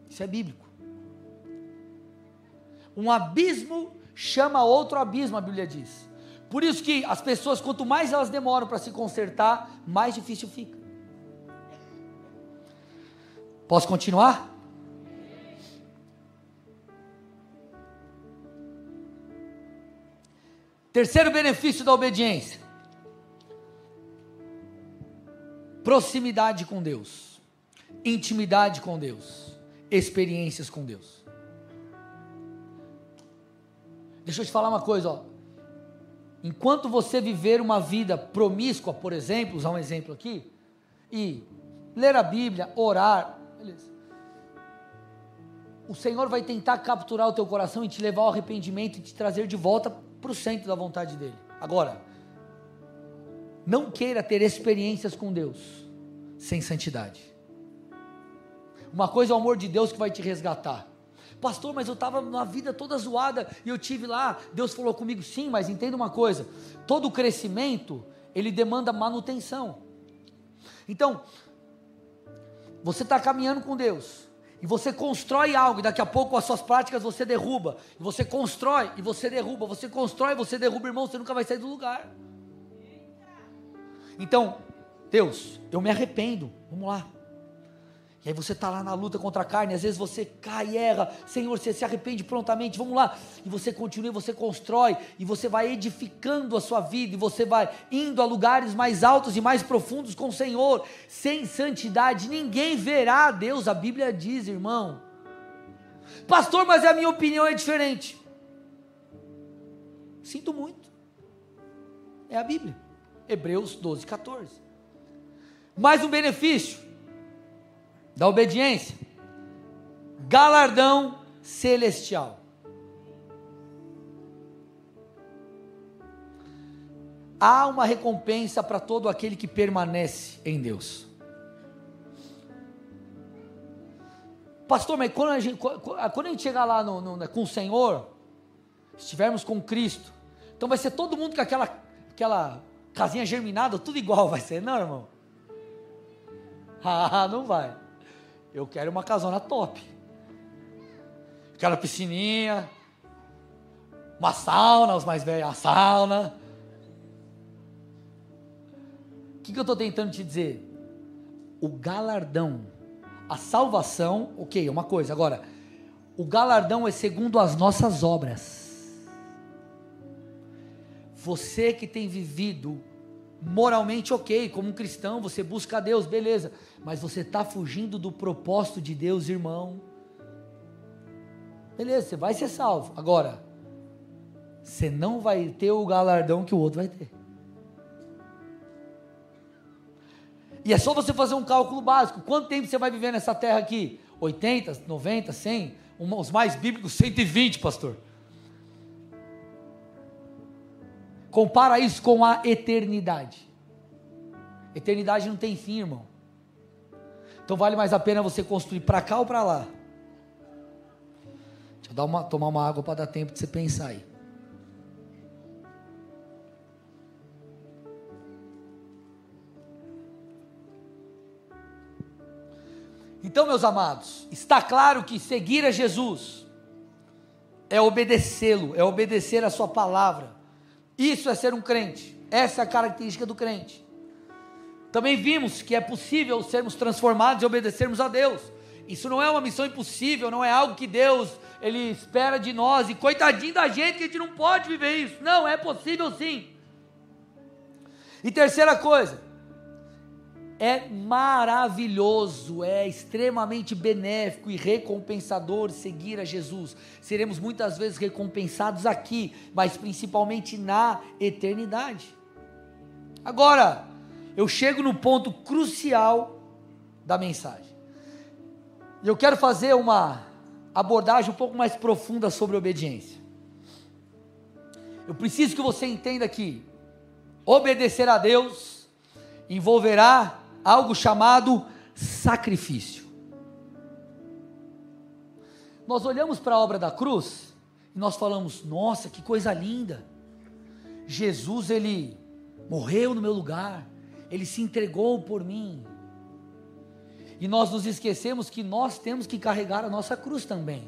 Isso é bíblico. Um abismo chama outro abismo, a Bíblia diz. Por isso que as pessoas, quanto mais elas demoram para se consertar, mais difícil fica. Posso continuar? Terceiro benefício da obediência. proximidade com Deus, intimidade com Deus, experiências com Deus. Deixa eu te falar uma coisa, ó. Enquanto você viver uma vida promíscua, por exemplo, usar um exemplo aqui, e ler a Bíblia, orar, beleza. O Senhor vai tentar capturar o teu coração e te levar ao arrependimento e te trazer de volta para o centro da vontade dele. Agora, não queira ter experiências com Deus sem santidade. Uma coisa é o amor de Deus que vai te resgatar. Pastor, mas eu estava na vida toda zoada e eu tive lá, Deus falou comigo, sim, mas entenda uma coisa: todo crescimento ele demanda manutenção. Então, você está caminhando com Deus, e você constrói algo, e daqui a pouco as suas práticas você derruba, e você constrói e você derruba, você constrói e você derruba, irmão, você nunca vai sair do lugar. Então, Deus, eu me arrependo, vamos lá. E aí você está lá na luta contra a carne, às vezes você cai e erra, Senhor, você se arrepende prontamente, vamos lá. E você continua, você constrói, e você vai edificando a sua vida, e você vai indo a lugares mais altos e mais profundos com o Senhor. Sem santidade, ninguém verá a Deus, a Bíblia diz, irmão. Pastor, mas a minha opinião é diferente. Sinto muito. É a Bíblia. Hebreus 12, 14. Mais um benefício da obediência, galardão celestial. Há uma recompensa para todo aquele que permanece em Deus. Pastor, mas quando a gente, quando a gente chegar lá no, no, com o Senhor, estivermos com Cristo, então vai ser todo mundo com aquela, aquela casinha germinada, tudo igual vai ser, não, irmão? Ah, não vai. Eu quero uma casona top. Aquela piscininha, uma sauna, os mais velhos, a sauna. O que, que eu estou tentando te dizer? O galardão, a salvação, ok, é uma coisa. Agora, o galardão é segundo as nossas obras. Você que tem vivido moralmente ok, como um cristão, você busca a Deus, beleza, mas você está fugindo do propósito de Deus, irmão. Beleza, você vai ser salvo. Agora, você não vai ter o galardão que o outro vai ter. E é só você fazer um cálculo básico. Quanto tempo você vai viver nessa terra aqui? 80, 90, 100? Os mais bíblicos, 120, pastor. Compara isso com a eternidade. Eternidade não tem fim, irmão. Então vale mais a pena você construir para cá ou para lá. Deixa eu dar uma, tomar uma água para dar tempo de você pensar aí. Então, meus amados, está claro que seguir a Jesus é obedecê-lo, é obedecer a Sua palavra. Isso é ser um crente. Essa é a característica do crente. Também vimos que é possível sermos transformados e obedecermos a Deus. Isso não é uma missão impossível, não é algo que Deus ele espera de nós e coitadinho da gente que a gente não pode viver isso. Não, é possível sim. E terceira coisa, é maravilhoso, é extremamente benéfico e recompensador seguir a Jesus. Seremos muitas vezes recompensados aqui, mas principalmente na eternidade. Agora, eu chego no ponto crucial da mensagem. E eu quero fazer uma abordagem um pouco mais profunda sobre obediência. Eu preciso que você entenda que obedecer a Deus envolverá algo chamado sacrifício. Nós olhamos para a obra da cruz e nós falamos: "Nossa, que coisa linda! Jesus ele morreu no meu lugar, ele se entregou por mim". E nós nos esquecemos que nós temos que carregar a nossa cruz também.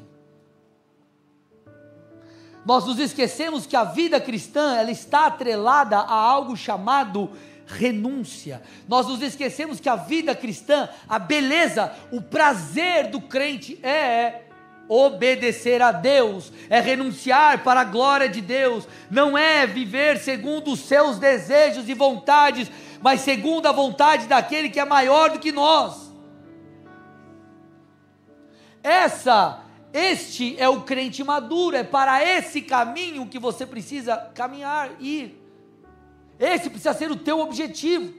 Nós nos esquecemos que a vida cristã ela está atrelada a algo chamado renúncia. Nós nos esquecemos que a vida cristã, a beleza, o prazer do crente é obedecer a Deus, é renunciar para a glória de Deus, não é viver segundo os seus desejos e vontades, mas segundo a vontade daquele que é maior do que nós. Essa, este é o crente maduro, é para esse caminho que você precisa caminhar, ir. Esse precisa ser o teu objetivo.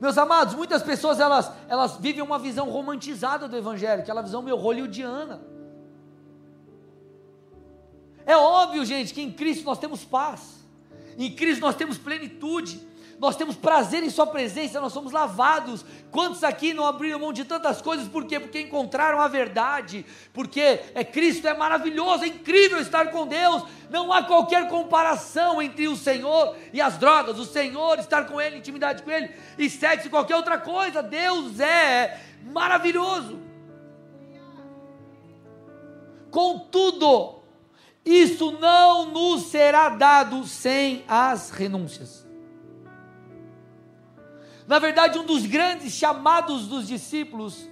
Meus amados, muitas pessoas elas, elas vivem uma visão romantizada do evangelho, aquela visão meio hollywoodiana. É óbvio, gente, que em Cristo nós temos paz. Em Cristo nós temos plenitude nós temos prazer em Sua presença, nós somos lavados. Quantos aqui não abriram mão de tantas coisas, por quê? Porque encontraram a verdade, porque é Cristo é maravilhoso, é incrível estar com Deus, não há qualquer comparação entre o Senhor e as drogas, o Senhor, estar com Ele, intimidade com Ele, e sexo e qualquer outra coisa, Deus é maravilhoso. Contudo, isso não nos será dado sem as renúncias. Na verdade, um dos grandes chamados dos discípulos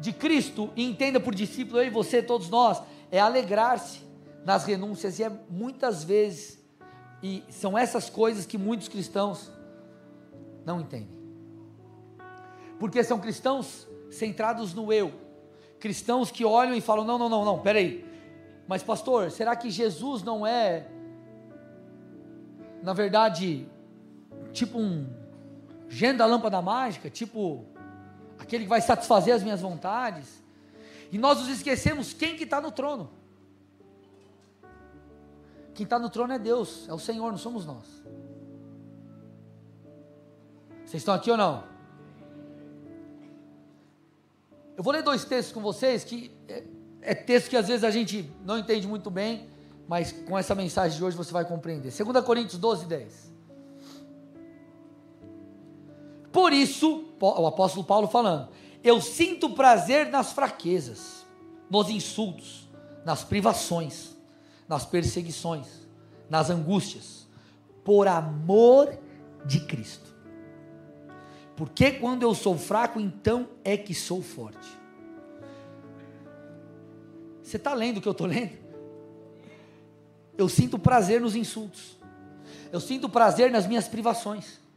de Cristo, e entenda por discípulo eu e você, todos nós, é alegrar-se nas renúncias, e é muitas vezes, e são essas coisas que muitos cristãos não entendem. Porque são cristãos centrados no eu, cristãos que olham e falam: não, não, não, não, peraí, mas pastor, será que Jesus não é, na verdade, tipo um gênio da lâmpada mágica, tipo aquele que vai satisfazer as minhas vontades. E nós nos esquecemos quem que está no trono. Quem está no trono é Deus, é o Senhor, não somos nós. Vocês estão aqui ou não? Eu vou ler dois textos com vocês que é, é texto que às vezes a gente não entende muito bem, mas com essa mensagem de hoje você vai compreender. 2 Coríntios 12, 10. Por isso, o apóstolo Paulo falando, eu sinto prazer nas fraquezas, nos insultos, nas privações, nas perseguições, nas angústias, por amor de Cristo. Porque quando eu sou fraco, então é que sou forte. Você está lendo o que eu estou lendo? Eu sinto prazer nos insultos. Eu sinto prazer nas minhas privações.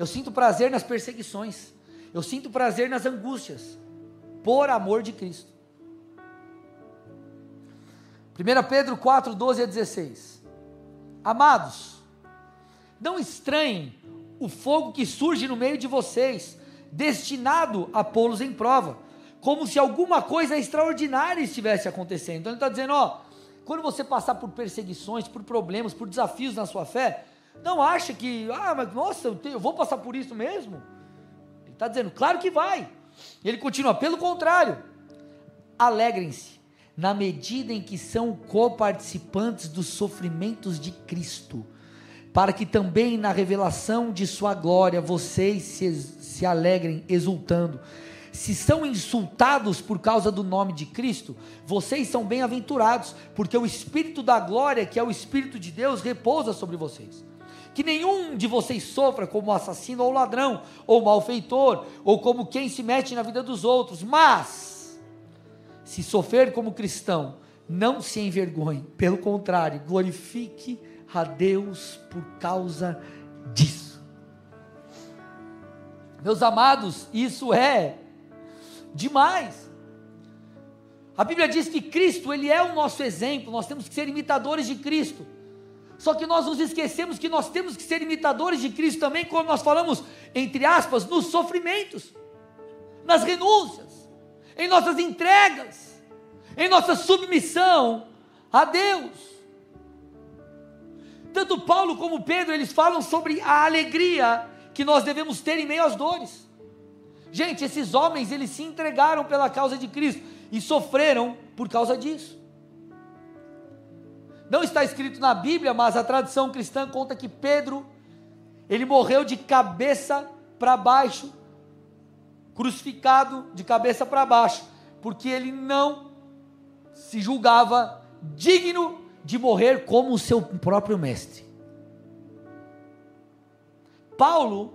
Eu sinto prazer nas perseguições. Eu sinto prazer nas angústias. Por amor de Cristo. 1 Pedro 4, 12 a 16. Amados, não estranhem o fogo que surge no meio de vocês, destinado a pô-los em prova, como se alguma coisa extraordinária estivesse acontecendo. Então ele está dizendo: ó, quando você passar por perseguições, por problemas, por desafios na sua fé, não acha que, ah, mas nossa, eu, eu vou passar por isso mesmo? Ele está dizendo, claro que vai. Ele continua, pelo contrário, alegrem-se na medida em que são coparticipantes dos sofrimentos de Cristo, para que também na revelação de Sua glória vocês se, se alegrem, exultando. Se são insultados por causa do nome de Cristo, vocês são bem-aventurados, porque o Espírito da glória, que é o Espírito de Deus, repousa sobre vocês que nenhum de vocês sofra como assassino ou ladrão, ou malfeitor, ou como quem se mete na vida dos outros, mas, se sofrer como cristão, não se envergonhe, pelo contrário, glorifique a Deus por causa disso. Meus amados, isso é demais. A Bíblia diz que Cristo, ele é o nosso exemplo, nós temos que ser imitadores de Cristo. Só que nós nos esquecemos que nós temos que ser imitadores de Cristo também, como nós falamos, entre aspas, nos sofrimentos, nas renúncias, em nossas entregas, em nossa submissão a Deus. Tanto Paulo como Pedro, eles falam sobre a alegria que nós devemos ter em meio às dores. Gente, esses homens, eles se entregaram pela causa de Cristo e sofreram por causa disso. Não está escrito na Bíblia, mas a tradição cristã conta que Pedro, ele morreu de cabeça para baixo, crucificado de cabeça para baixo, porque ele não se julgava digno de morrer como o seu próprio mestre. Paulo,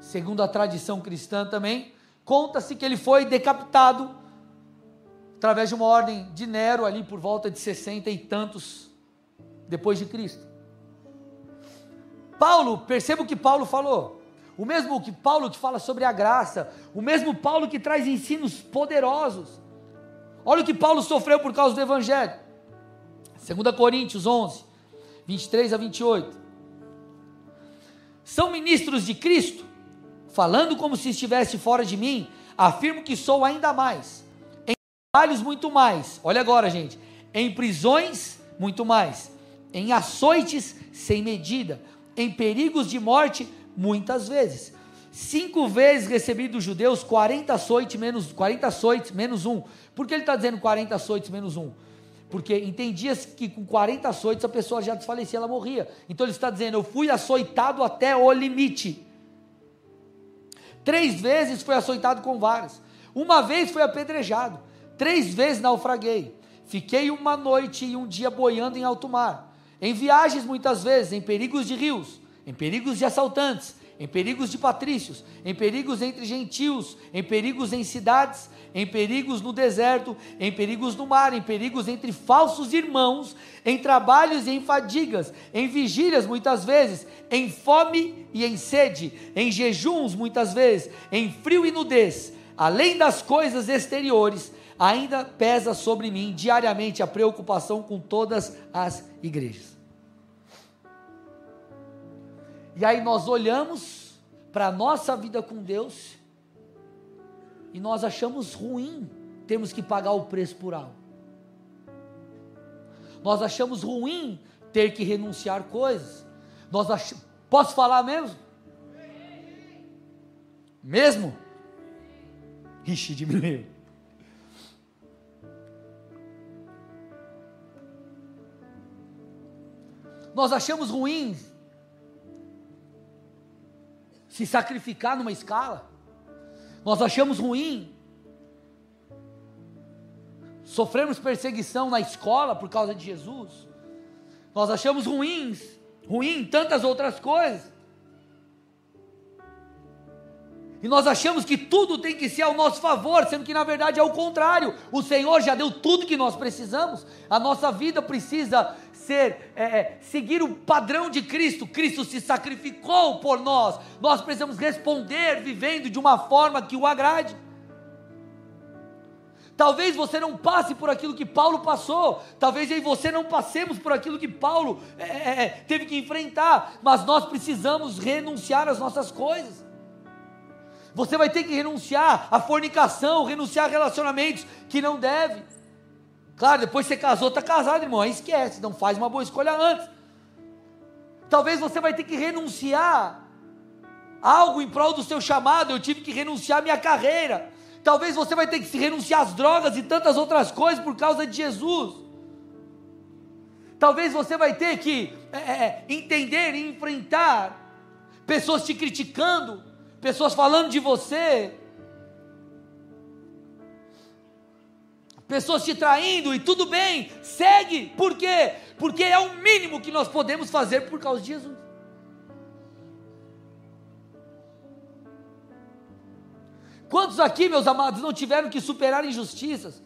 segundo a tradição cristã também, conta-se que ele foi decapitado através de uma ordem de Nero ali por volta de 60 e tantos depois de Cristo. Paulo, perceba o que Paulo falou. O mesmo que Paulo que fala sobre a graça, o mesmo Paulo que traz ensinos poderosos. Olha o que Paulo sofreu por causa do evangelho. 2 Coríntios 11, 23 a 28. São ministros de Cristo, falando como se estivesse fora de mim, afirmo que sou ainda mais. Em trabalhos, muito mais. Olha agora, gente. Em prisões, muito mais. Em açoites, sem medida. Em perigos de morte, muitas vezes. Cinco vezes recebi dos judeus 40 açoites menos, 40 açoites menos um. Por que ele está dizendo 40 açoites menos um? Porque entendia que com 40 açoites a pessoa já desfalecia, ela morria. Então ele está dizendo: Eu fui açoitado até o limite. Três vezes foi açoitado com varas. Uma vez foi apedrejado. Três vezes naufraguei. Fiquei uma noite e um dia boiando em alto mar. Em viagens, muitas vezes, em perigos de rios, em perigos de assaltantes, em perigos de patrícios, em perigos entre gentios, em perigos em cidades, em perigos no deserto, em perigos no mar, em perigos entre falsos irmãos, em trabalhos e em fadigas, em vigílias muitas vezes, em fome e em sede, em jejuns muitas vezes, em frio e nudez, além das coisas exteriores, ainda pesa sobre mim diariamente a preocupação com todas as igrejas. E aí nós olhamos para a nossa vida com Deus e nós achamos ruim termos que pagar o preço por algo. Nós achamos ruim ter que renunciar coisas. Nós ach... Posso falar mesmo? Mesmo? Ixi, diminuiu. Nós achamos ruim se sacrificar numa escala. Nós achamos ruim. Sofremos perseguição na escola por causa de Jesus. Nós achamos ruins, ruim tantas outras coisas. E nós achamos que tudo tem que ser ao nosso favor, sendo que na verdade é o contrário. O Senhor já deu tudo que nós precisamos. A nossa vida precisa ser, é, é, seguir o padrão de Cristo. Cristo se sacrificou por nós. Nós precisamos responder vivendo de uma forma que o agrade. Talvez você não passe por aquilo que Paulo passou, talvez eu e você não passemos por aquilo que Paulo é, é, é teve que enfrentar, mas nós precisamos renunciar às nossas coisas. Você vai ter que renunciar à fornicação, renunciar a relacionamentos que não deve. Claro, depois você casou, está casado, irmão, aí esquece, não faz uma boa escolha antes. Talvez você vai ter que renunciar algo em prol do seu chamado. Eu tive que renunciar à minha carreira. Talvez você vai ter que se renunciar às drogas e tantas outras coisas por causa de Jesus. Talvez você vai ter que é, é, é entender e enfrentar pessoas te criticando, pessoas falando de você, pessoas te traindo e tudo bem, segue, por quê? Porque é o mínimo que nós podemos fazer por causa de Jesus. Quantos aqui, meus amados, não tiveram que superar injustiças?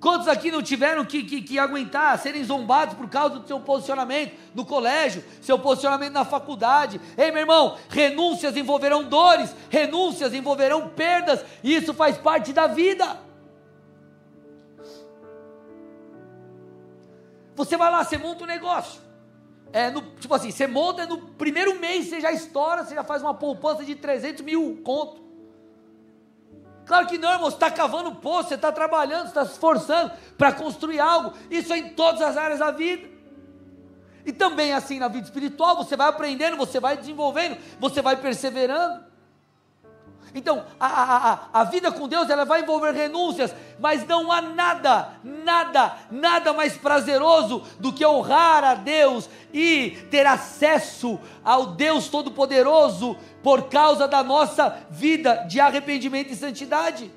Quantos aqui não tiveram que, que, que, aguentar, serem zombados por causa do seu posicionamento no colégio, seu posicionamento na faculdade? Ei, meu irmão, renúncias envolverão dores, renúncias envolverão perdas, e isso faz parte da vida. Você vai lá, você monta um negócio. É no, tipo assim, você monta no primeiro mês, você já estoura, você já faz uma poupança de 300 mil conto. Claro que não, irmão, você está cavando poço, você está trabalhando, você está se esforçando para construir algo. Isso é em todas as áreas da vida. E também assim na vida espiritual, você vai aprendendo, você vai desenvolvendo, você vai perseverando. Então, a, a, a, vida com Deus ela vai envolver renúncias, mas não há nada, nada, nada mais prazeroso do que honrar a Deus e ter acesso ao Deus Todo-Poderoso por causa da nossa vida de arrependimento e santidade.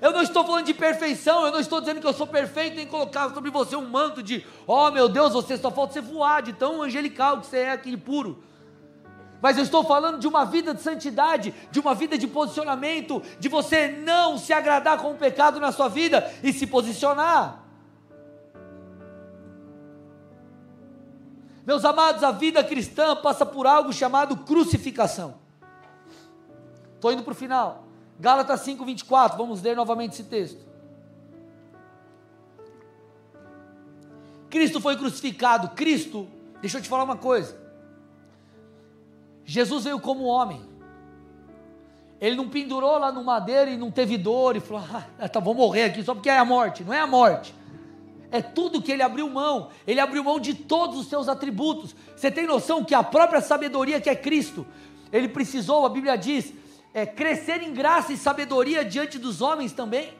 Eu não estou falando de perfeição, eu não estou dizendo que eu sou perfeito em colocar sobre você um manto de, oh meu Deus, você só falta você voar de tão angelical que você é aqui puro. Mas eu estou falando de uma vida de santidade, de uma vida de posicionamento, de você não se agradar com o pecado na sua vida e se posicionar. Meus amados, a vida cristã passa por algo chamado crucificação. Estou indo para o final. Gálatas 5,24, vamos ler novamente esse texto. Cristo foi crucificado. Cristo, deixa eu te falar uma coisa. Jesus veio como homem. Ele não pendurou lá no madeiro e não teve dor e falou: ah, tá, vou morrer aqui só porque é a morte. Não é a morte. É tudo que ele abriu mão. Ele abriu mão de todos os seus atributos. Você tem noção que a própria sabedoria que é Cristo, ele precisou, a Bíblia diz, é, crescer em graça e sabedoria diante dos homens também.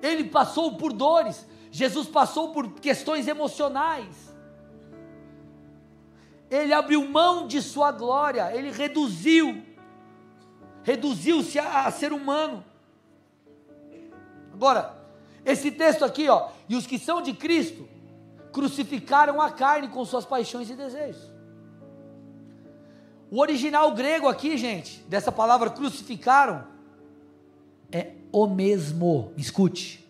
Ele passou por dores, Jesus passou por questões emocionais. Ele abriu mão de sua glória, ele reduziu, reduziu-se a, a ser humano. Agora, esse texto aqui, ó, e os que são de Cristo crucificaram a carne com suas paixões e desejos. O original grego aqui, gente, dessa palavra crucificaram, é o mesmo. Escute,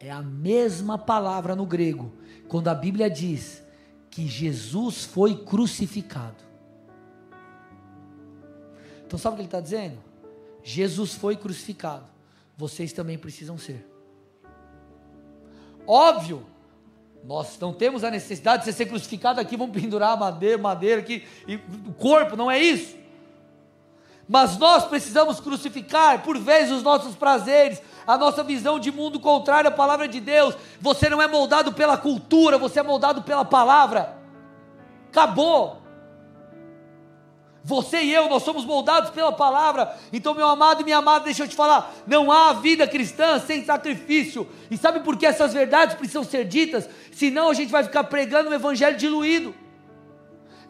é a mesma palavra no grego, quando a Bíblia diz que Jesus foi crucificado. Então, sabe o que ele está dizendo? Jesus foi crucificado, vocês também precisam ser. Óbvio nós não temos a necessidade de ser crucificado aqui, vamos pendurar madeira, madeira aqui, e o corpo, não é isso. Mas nós precisamos crucificar, por vezes, os nossos prazeres, a nossa visão de mundo contrária à palavra de Deus. Você não é moldado pela cultura, você é moldado pela palavra. Acabou. Você e eu, nós somos moldados pela palavra. Então, meu amado e minha amada, deixa eu te falar: não há vida cristã sem sacrifício. E sabe por que essas verdades precisam ser ditas? Senão a gente vai ficar pregando um evangelho diluído.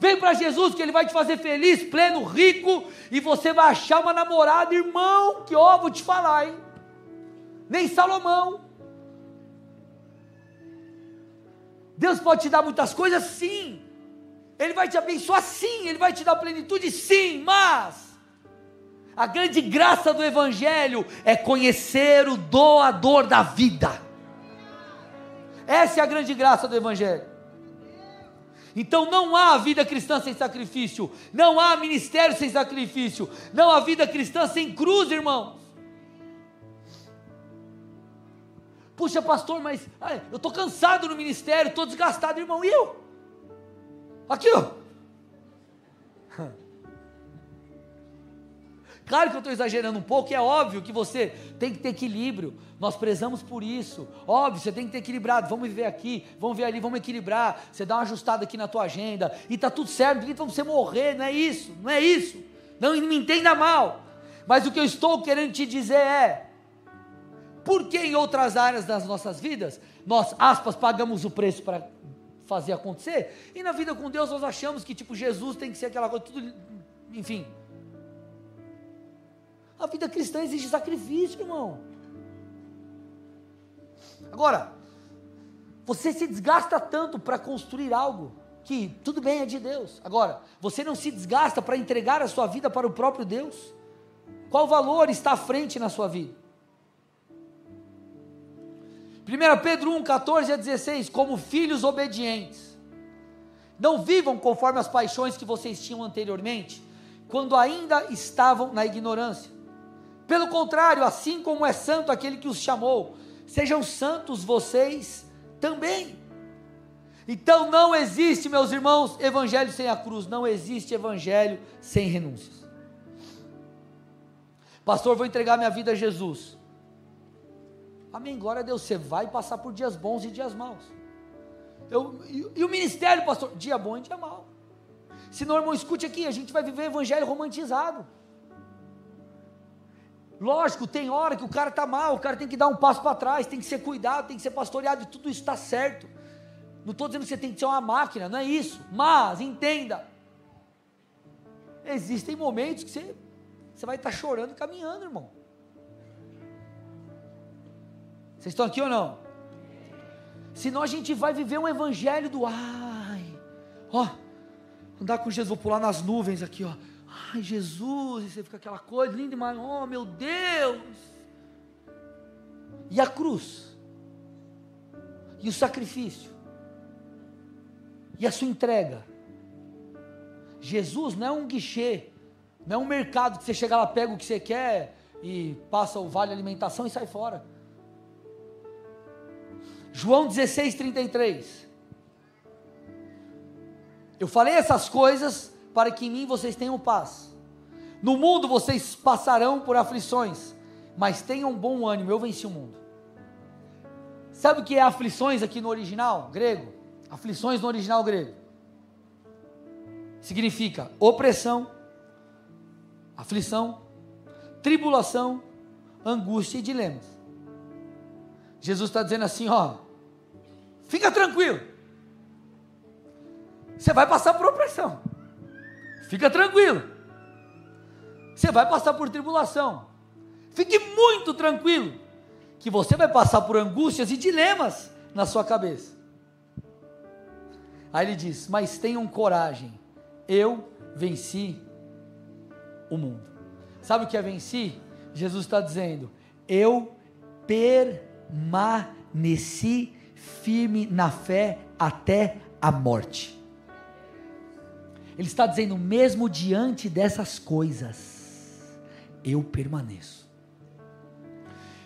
Vem para Jesus que Ele vai te fazer feliz, pleno, rico, e você vai achar uma namorada, irmão, que ó, vou te falar, hein? Nem Salomão. Deus pode te dar muitas coisas, sim. Ele vai te abençoar sim, Ele vai te dar plenitude sim, mas a grande graça do Evangelho é conhecer o doador da vida. Essa é a grande graça do Evangelho. Então não há vida cristã sem sacrifício, não há ministério sem sacrifício, não há vida cristã sem cruz, irmãos. Puxa, pastor, mas ai, eu estou cansado no ministério, estou desgastado, irmão, e eu? Aqui, ó. Claro que eu estou exagerando um pouco, é óbvio que você tem que ter equilíbrio. Nós prezamos por isso. Óbvio, você tem que ter equilibrado. Vamos viver aqui, vamos ver ali, vamos equilibrar. Você dá uma ajustada aqui na tua agenda e tá tudo certo. Ninguém para você morrer, não é isso, não é isso. Não me entenda mal. Mas o que eu estou querendo te dizer é: por que em outras áreas das nossas vidas nós, aspas, pagamos o preço para fazer acontecer. E na vida com Deus nós achamos que tipo Jesus tem que ser aquela coisa tudo, enfim. A vida cristã exige sacrifício, irmão. Agora, você se desgasta tanto para construir algo que tudo bem é de Deus. Agora, você não se desgasta para entregar a sua vida para o próprio Deus? Qual valor está à frente na sua vida? 1 Pedro 1, 14 a 16, como filhos obedientes. Não vivam conforme as paixões que vocês tinham anteriormente, quando ainda estavam na ignorância. Pelo contrário, assim como é santo aquele que os chamou, sejam santos vocês também. Então não existe, meus irmãos, evangelho sem a cruz, não existe evangelho sem renúncias. Pastor, vou entregar minha vida a Jesus. Amém, glória a Deus. Você vai passar por dias bons e dias maus. Eu, e, e, o ministério, pastor? Dia bom e dia mau. Se irmão, escute aqui, a gente vai viver evangelho romantizado. Lógico, tem hora que o cara está mal, o cara tem que dar um passo para trás, tem que ser cuidado, tem que ser pastoreado, e tudo isso está certo. Não estou dizendo que você tem que ser uma máquina, não é isso. Mas, entenda, existem momentos que você, você vai estar tá chorando caminhando, irmão. Vocês estão aqui ou não? Senão a gente vai viver um evangelho do ai, ó, andar com Jesus, vou pular nas nuvens aqui, ó. Ai, Jesus, e você fica aquela coisa linda demais, oh meu Deus. E a cruz? E o sacrifício? E a sua entrega? Jesus não é um guichê, não é um mercado que você chega lá, pega o que você quer e passa o vale alimentação e sai fora. João 16, 33. Eu falei essas coisas para que em mim vocês tenham paz. No mundo vocês passarão por aflições, mas tenham bom ânimo, eu venci o mundo. Sabe o que é aflições aqui no original grego? Aflições no original grego. Significa opressão, aflição, tribulação, angústia e dilemas. Jesus está dizendo assim: ó, fica tranquilo, você vai passar por opressão, fica tranquilo, você vai passar por tribulação, fique muito tranquilo, que você vai passar por angústias e dilemas na sua cabeça. Aí ele diz: Mas tenham coragem, eu venci o mundo. Sabe o que é venci? Jesus está dizendo: Eu permaneci firme na fé até a morte. Ele está dizendo, mesmo diante dessas coisas, eu permaneço.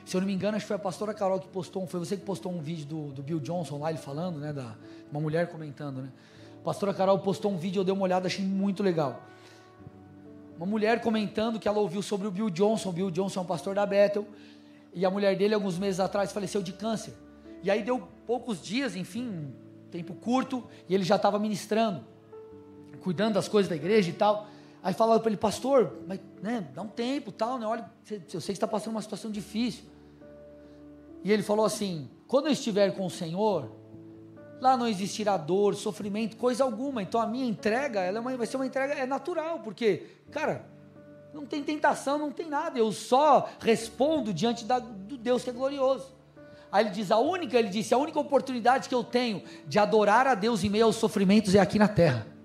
Se eu não me engano, acho que foi a pastora Carol que postou, foi você que postou um vídeo do, do Bill Johnson lá, ele falando, né, da, uma mulher comentando, né. A pastora Carol postou um vídeo, eu dei uma olhada, achei muito legal. Uma mulher comentando que ela ouviu sobre o Bill Johnson, o Bill Johnson é um pastor da Bethel, e a mulher dele, alguns meses atrás, faleceu de câncer. E aí deu poucos dias, enfim, um tempo curto, e ele já estava ministrando, cuidando das coisas da igreja e tal. Aí falaram para ele, pastor, mas né, dá um tempo tal, né? Olha, eu sei que está passando uma situação difícil. E ele falou assim: quando eu estiver com o Senhor, lá não existirá dor, sofrimento, coisa alguma. Então a minha entrega, ela é uma, vai ser uma entrega é natural, porque, cara, não tem tentação, não tem nada. Eu só respondo diante da, do Deus que é glorioso. Aí ele diz: a única, ele disse, a única oportunidade que eu tenho de adorar a Deus em meio aos sofrimentos é aqui na terra.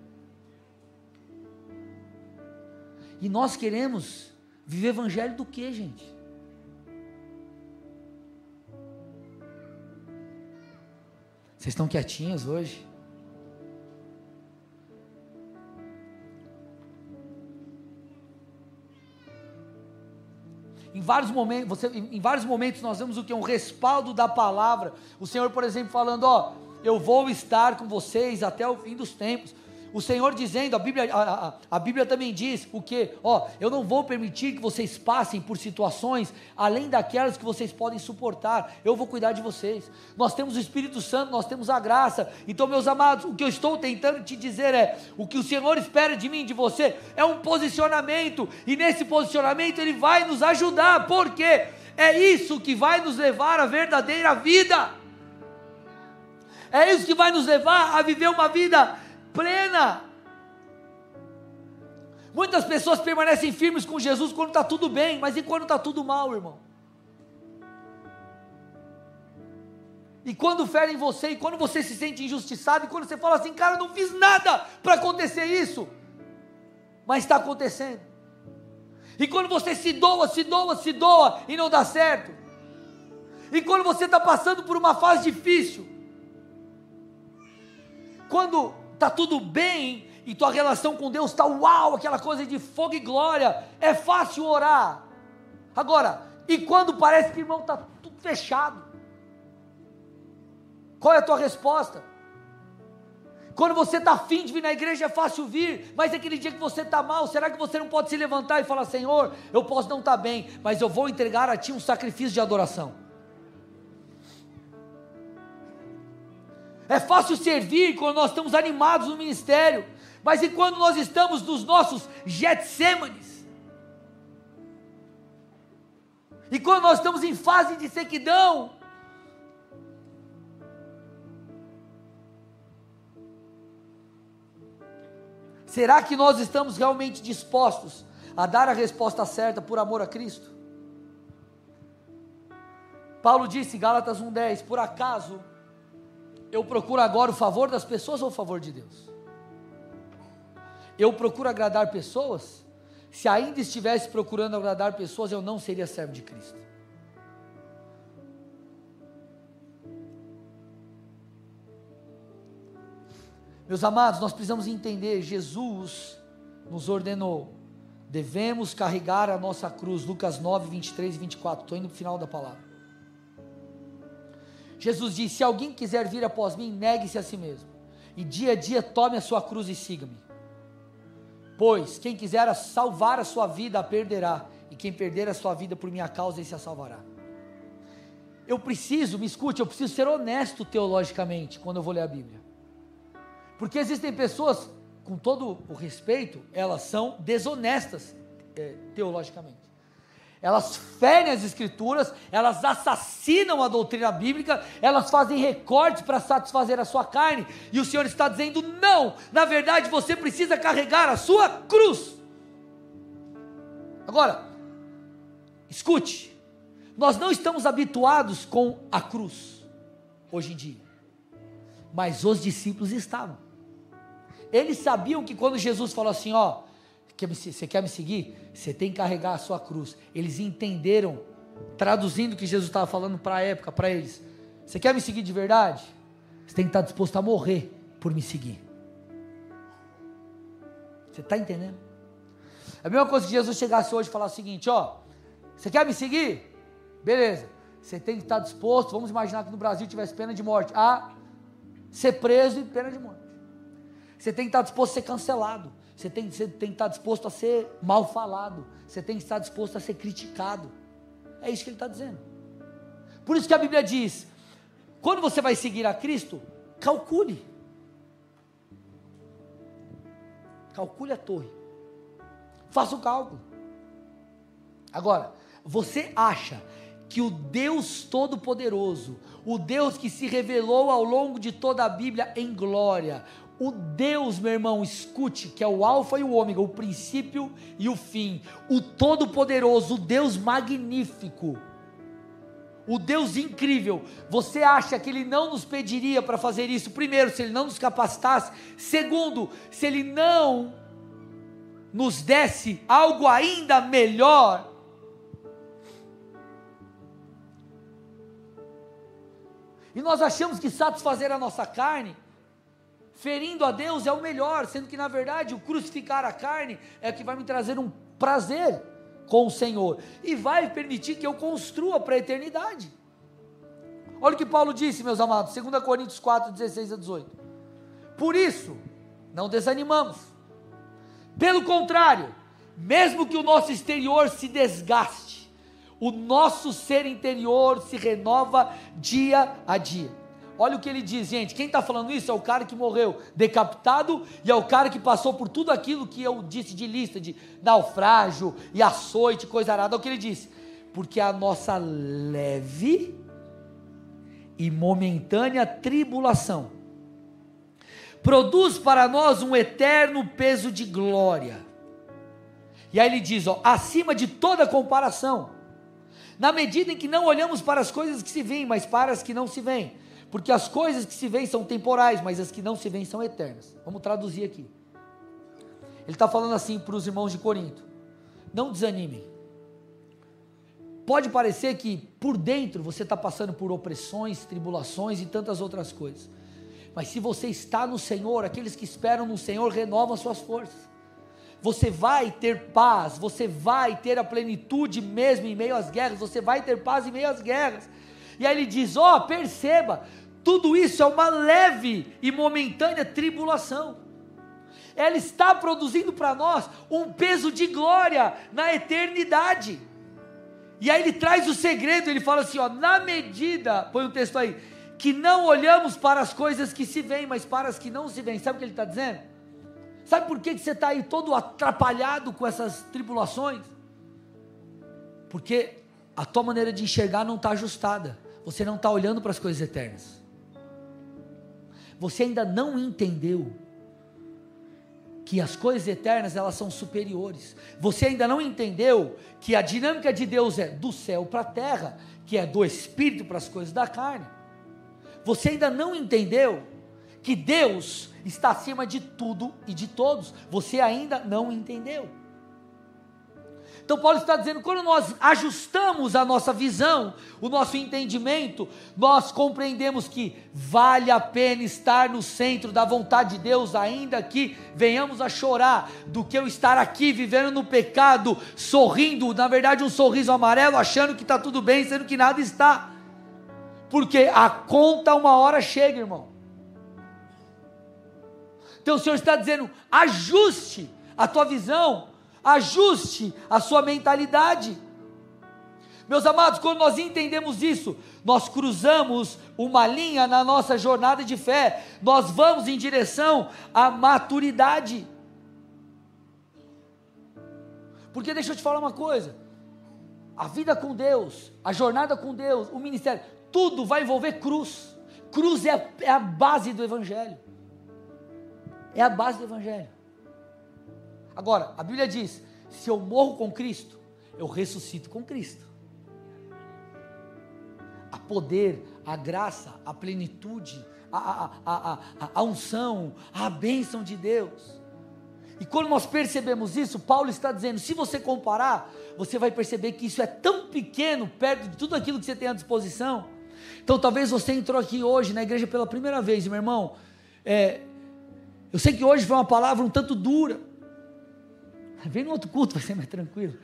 E nós queremos viver evangelho do que, gente? Vocês estão quietinhos hoje? Em vários momentos, você, em, vários momentos nós vemos o que um respaldo da palavra. O Senhor, por exemplo, falando, ó, eu vou estar com vocês até o fim dos tempos. O Senhor dizendo, a Bíblia, a, a, a Bíblia também diz o que? Ó, eu não vou permitir que vocês passem por situações além daquelas que vocês podem suportar. Eu vou cuidar de vocês. Nós temos o Espírito Santo, nós temos a graça. Então, meus amados, o que eu estou tentando te dizer é: o que o Senhor espera de mim, de você, é um posicionamento. E nesse posicionamento Ele vai nos ajudar. Por quê? É isso que vai nos levar à verdadeira vida. É isso que vai nos levar a viver uma vida plena. Muitas pessoas permanecem firmes com Jesus quando está tudo bem, mas e quando está tudo mal, irmão? E quando ferem você, e quando você se sente injustiçado, e quando você fala assim, cara, não fiz nada para acontecer isso, mas está acontecendo. E quando você se doa, se doa, se doa e não dá certo. E quando você está passando por uma fase difícil, quando está tudo bem e tua relação com Deus está uau, aquela coisa de fogo e glória, é fácil orar. Agora, e quando parece que irmão está tudo fechado? Qual é a tua resposta? Quando você está afim de vir na igreja é fácil vir, mas aquele dia que você está mal, será que você não pode se levantar e falar: Senhor, eu posso não estar tá bem, mas eu vou entregar a Ti um sacrifício de adoração? É fácil servir quando nós estamos animados no ministério, mas e quando nós estamos nos nossos Getsêmanes? E quando nós estamos em fase de sequidão? Será que nós estamos realmente dispostos a dar a resposta certa por amor a Cristo? Paulo disse, Gálatas 1,10: Por acaso eu procuro agora o favor das pessoas ou o favor de Deus? eu procuro agradar pessoas, se ainda estivesse procurando agradar pessoas, eu não seria servo de Cristo. Meus amados, nós precisamos entender: Jesus nos ordenou, devemos carregar a nossa cruz. Lucas 9, 23 e 24. Estou indo para o final da palavra. Jesus disse: Se alguém quiser vir após mim, negue-se a si mesmo, e dia a dia tome a sua cruz e siga-me. Pois quem quiser salvar a sua vida a perderá, e quem perder a sua vida por minha causa, esse a salvará. Eu preciso, me escute, eu preciso ser honesto teologicamente quando eu vou ler a Bíblia. Porque existem pessoas, com todo o respeito, elas são desonestas é, teologicamente. Elas ferem as escrituras, elas assassinam a doutrina bíblica, elas fazem recortes para satisfazer a sua carne, e o Senhor está dizendo: não, na verdade você precisa carregar a sua cruz. Agora, escute, nós não estamos habituados com a cruz, hoje em dia, mas os discípulos estavam. Eles sabiam que quando Jesus falou assim: Ó, você quer me seguir? Você tem que carregar a sua cruz. Eles entenderam, traduzindo o que Jesus estava falando para a época, para eles: Você quer me seguir de verdade? Você tem que estar disposto a morrer por me seguir. Você está entendendo? É a mesma coisa que Jesus chegasse hoje e falasse o seguinte: Ó, você quer me seguir? Beleza. Você tem que estar disposto, vamos imaginar que no Brasil tivesse pena de morte, a ser preso e pena de morte. Você tem que estar disposto a ser cancelado. Você tem, você tem que estar disposto a ser mal falado. Você tem que estar disposto a ser criticado. É isso que ele está dizendo. Por isso que a Bíblia diz: quando você vai seguir a Cristo, calcule. Calcule a torre. Faça o cálculo. Agora, você acha que o Deus Todo-Poderoso, o Deus que se revelou ao longo de toda a Bíblia em glória, o Deus, meu irmão, escute, que é o Alfa e o Ômega, o princípio e o fim, o Todo-Poderoso, o Deus magnífico, o Deus incrível. Você acha que Ele não nos pediria para fazer isso? Primeiro, se Ele não nos capacitasse. Segundo, se Ele não nos desse algo ainda melhor. E nós achamos que satisfazer a nossa carne ferindo a Deus é o melhor, sendo que na verdade o crucificar a carne é que vai me trazer um prazer com o Senhor e vai permitir que eu construa para a eternidade. Olha o que Paulo disse, meus amados, 2 Coríntios 4, 16 a 18. Por isso, não desanimamos. Pelo contrário, mesmo que o nosso exterior se desgaste, o nosso ser interior se renova dia a dia. Olha o que ele diz, gente. Quem está falando isso é o cara que morreu decapitado e é o cara que passou por tudo aquilo que eu disse de lista, de naufrágio e açoite, coisa arada. Olha o que ele disse. Porque a nossa leve e momentânea tribulação produz para nós um eterno peso de glória. E aí ele diz, ó, acima de toda comparação, na medida em que não olhamos para as coisas que se veem, mas para as que não se veem porque as coisas que se veem são temporais, mas as que não se veem são eternas. Vamos traduzir aqui. Ele está falando assim para os irmãos de Corinto: não desanimem. Pode parecer que por dentro você está passando por opressões, tribulações e tantas outras coisas. Mas se você está no Senhor, aqueles que esperam no Senhor renovam suas forças. Você vai ter paz, você vai ter a plenitude mesmo em meio às guerras, você vai ter paz em meio às guerras. E aí ele diz: Ó, oh, perceba, tudo isso é uma leve e momentânea tribulação. Ela está produzindo para nós um peso de glória na eternidade. E aí ele traz o segredo, ele fala assim, ó, na medida, põe o um texto aí, que não olhamos para as coisas que se veem, mas para as que não se veem. Sabe o que ele está dizendo? Sabe por que, que você está aí todo atrapalhado com essas tribulações? Porque a tua maneira de enxergar não está ajustada. Você não está olhando para as coisas eternas você ainda não entendeu que as coisas eternas elas são superiores. Você ainda não entendeu que a dinâmica de Deus é do céu para a terra, que é do espírito para as coisas da carne. Você ainda não entendeu que Deus está acima de tudo e de todos. Você ainda não entendeu. Então, Paulo está dizendo: quando nós ajustamos a nossa visão, o nosso entendimento, nós compreendemos que vale a pena estar no centro da vontade de Deus, ainda que venhamos a chorar, do que eu estar aqui vivendo no pecado, sorrindo, na verdade, um sorriso amarelo, achando que está tudo bem, sendo que nada está. Porque a conta uma hora chega, irmão. Então o Senhor está dizendo: ajuste a tua visão ajuste a sua mentalidade. Meus amados, quando nós entendemos isso, nós cruzamos uma linha na nossa jornada de fé, nós vamos em direção à maturidade. Porque deixa eu te falar uma coisa: a vida com Deus, a jornada com Deus, o ministério, tudo vai envolver cruz. Cruz é a, é a base do Evangelho. É a base do Evangelho. Agora, a Bíblia diz: se eu morro com Cristo, eu ressuscito com Cristo. A poder, a graça, a plenitude, a, a, a, a, unção, a bênção de Deus. E quando nós percebemos isso, Paulo está dizendo: se você comparar, você vai perceber que isso é tão pequeno perto de tudo aquilo que você tem à disposição. Então, talvez você entrou aqui hoje na igreja pela primeira vez, meu irmão. É, eu sei que hoje foi uma palavra um tanto dura, Vem no outro culto, vai ser mais tranquilo.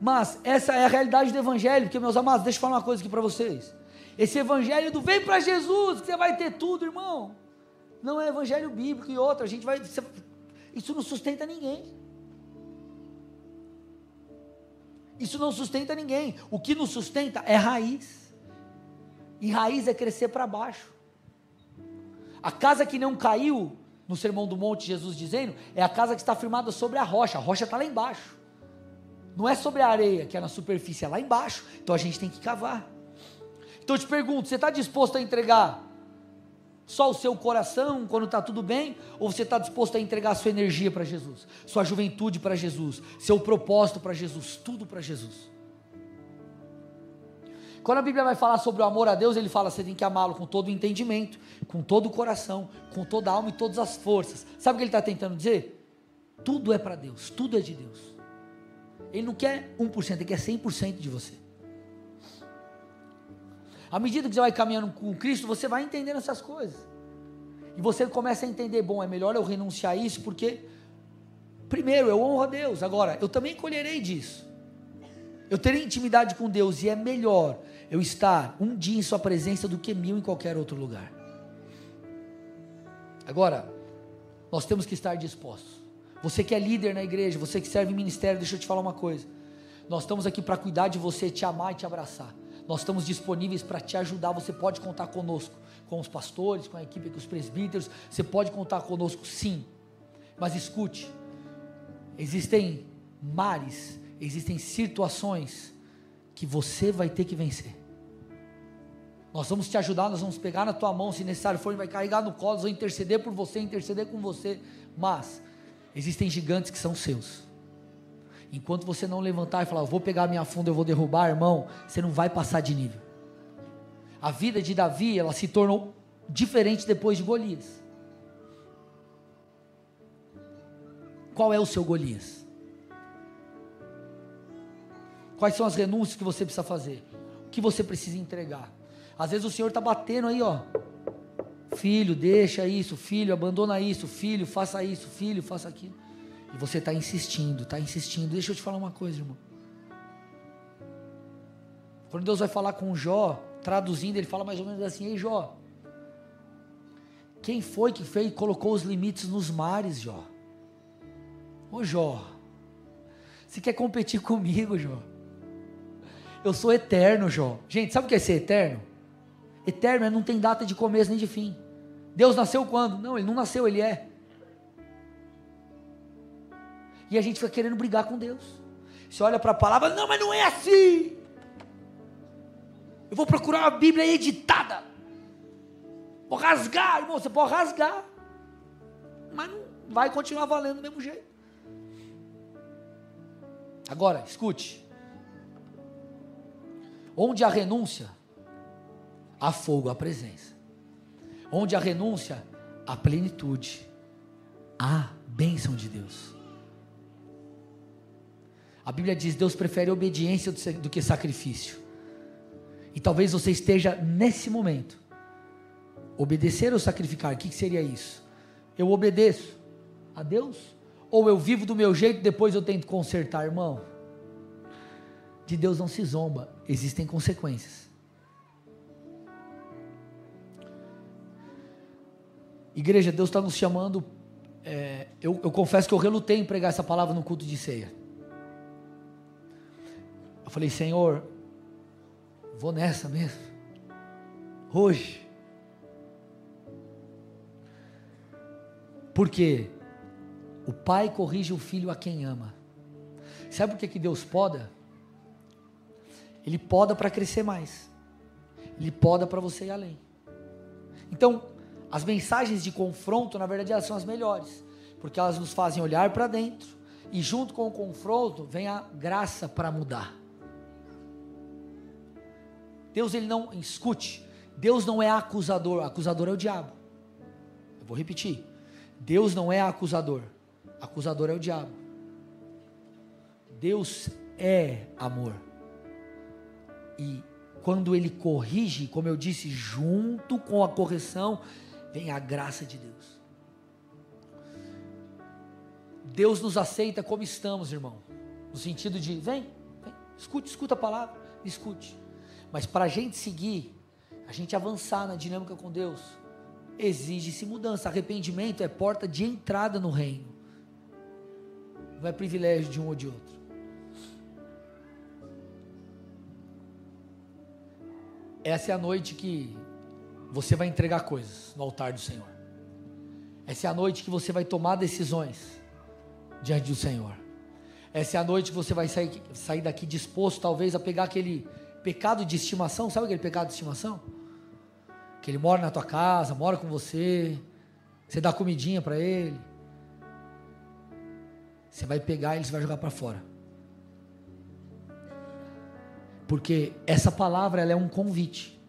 Mas essa é a realidade do Evangelho, porque, meus amados, deixa eu falar uma coisa aqui para vocês. Esse Evangelho do vem para Jesus, que você vai ter tudo, irmão. Não é Evangelho bíblico e outra, a gente vai. Isso não sustenta ninguém. Isso não sustenta ninguém. O que nos sustenta é raiz. E raiz é crescer para baixo. A casa que não caiu no Sermão do Monte, Jesus dizendo, é a casa que está firmada sobre a rocha. A rocha está lá embaixo. Não é sobre a areia, que é na superfície, é lá embaixo. Então a gente tem que cavar. Então eu te pergunto: você está disposto a entregar só o seu coração quando está tudo bem? Ou você está disposto a entregar a sua energia para Jesus, sua juventude para Jesus, seu propósito para Jesus, tudo para Jesus? Quando a Bíblia vai falar sobre o amor a Deus, ele fala você tem que amá-lo com todo o entendimento, com todo o coração, com toda a alma e todas as forças. Sabe o que ele está tentando dizer? Tudo é para Deus, tudo é de Deus. Ele não quer 1%, ele quer 100% de você. À medida que você vai caminhando com Cristo, você vai entendendo essas coisas. E você começa a entender, bom, é melhor eu renunciar a isso, porque primeiro eu honro a Deus, agora eu também colherei disso. Eu terei intimidade com Deus e é melhor eu estar um dia em Sua presença do que mil em qualquer outro lugar. Agora, nós temos que estar dispostos. Você que é líder na igreja, você que serve em ministério, deixa eu te falar uma coisa. Nós estamos aqui para cuidar de você, te amar e te abraçar. Nós estamos disponíveis para te ajudar. Você pode contar conosco, com os pastores, com a equipe, com os presbíteros. Você pode contar conosco, sim. Mas escute: existem mares, existem situações que você vai ter que vencer. Nós vamos te ajudar, nós vamos pegar na tua mão, se necessário for, vai carregar no colo, nós vamos interceder por você, interceder com você. Mas existem gigantes que são seus. Enquanto você não levantar e falar, eu vou pegar minha funda, eu vou derrubar, irmão, você não vai passar de nível. A vida de Davi, ela se tornou diferente depois de Golias. Qual é o seu Golias? Quais são as renúncias que você precisa fazer? O que você precisa entregar? Às vezes o Senhor está batendo aí, ó. Filho, deixa isso, filho, abandona isso, filho, faça isso, filho, faça aquilo. E você está insistindo, está insistindo. Deixa eu te falar uma coisa, irmão. Quando Deus vai falar com Jó, traduzindo, ele fala mais ou menos assim: Ei, Jó, quem foi que fez, colocou os limites nos mares, Jó? Ô Jó, você quer competir comigo, Jó? Eu sou eterno, Jó. Gente, sabe o que é ser eterno? Eterno é não tem data de começo nem de fim. Deus nasceu quando? Não, ele não nasceu, ele é. E a gente fica querendo brigar com Deus. Você olha para a palavra, não, mas não é assim. Eu vou procurar uma Bíblia editada. Vou rasgar, irmão, você pode rasgar. Mas não vai continuar valendo do mesmo jeito. Agora, escute. Onde há renúncia, há fogo, há presença. Onde há renúncia, há plenitude, há bênção de Deus. A Bíblia diz: Deus prefere obediência do que sacrifício. E talvez você esteja nesse momento. Obedecer ou sacrificar, o que seria isso? Eu obedeço a Deus? Ou eu vivo do meu jeito, depois eu tento consertar, irmão? De Deus não se zomba, existem consequências. Igreja, Deus está nos chamando. É, eu, eu confesso que eu relutei em pregar essa palavra no culto de ceia. Eu falei, Senhor, vou nessa mesmo. Hoje. Porque o pai corrige o filho a quem ama. Sabe por que, que Deus poda? Ele poda para crescer mais. Ele poda para você ir além. Então, as mensagens de confronto, na verdade, elas são as melhores, porque elas nos fazem olhar para dentro e junto com o confronto vem a graça para mudar. Deus ele não escute. Deus não é acusador, acusador é o diabo. Eu vou repetir. Deus não é acusador. Acusador é o diabo. Deus é amor. E quando ele corrige, como eu disse, junto com a correção, vem a graça de Deus. Deus nos aceita como estamos, irmão. No sentido de, vem, vem, escute, escuta a palavra, escute. Mas para a gente seguir, a gente avançar na dinâmica com Deus, exige-se mudança. Arrependimento é porta de entrada no reino. Não é privilégio de um ou de outro. Essa é a noite que você vai entregar coisas no altar do Senhor. Essa é a noite que você vai tomar decisões diante do Senhor. Essa é a noite que você vai sair, sair daqui disposto, talvez, a pegar aquele pecado de estimação. Sabe aquele pecado de estimação? Que ele mora na tua casa, mora com você, você dá comidinha para ele. Você vai pegar e ele vai jogar para fora. Porque essa palavra ela é um convite.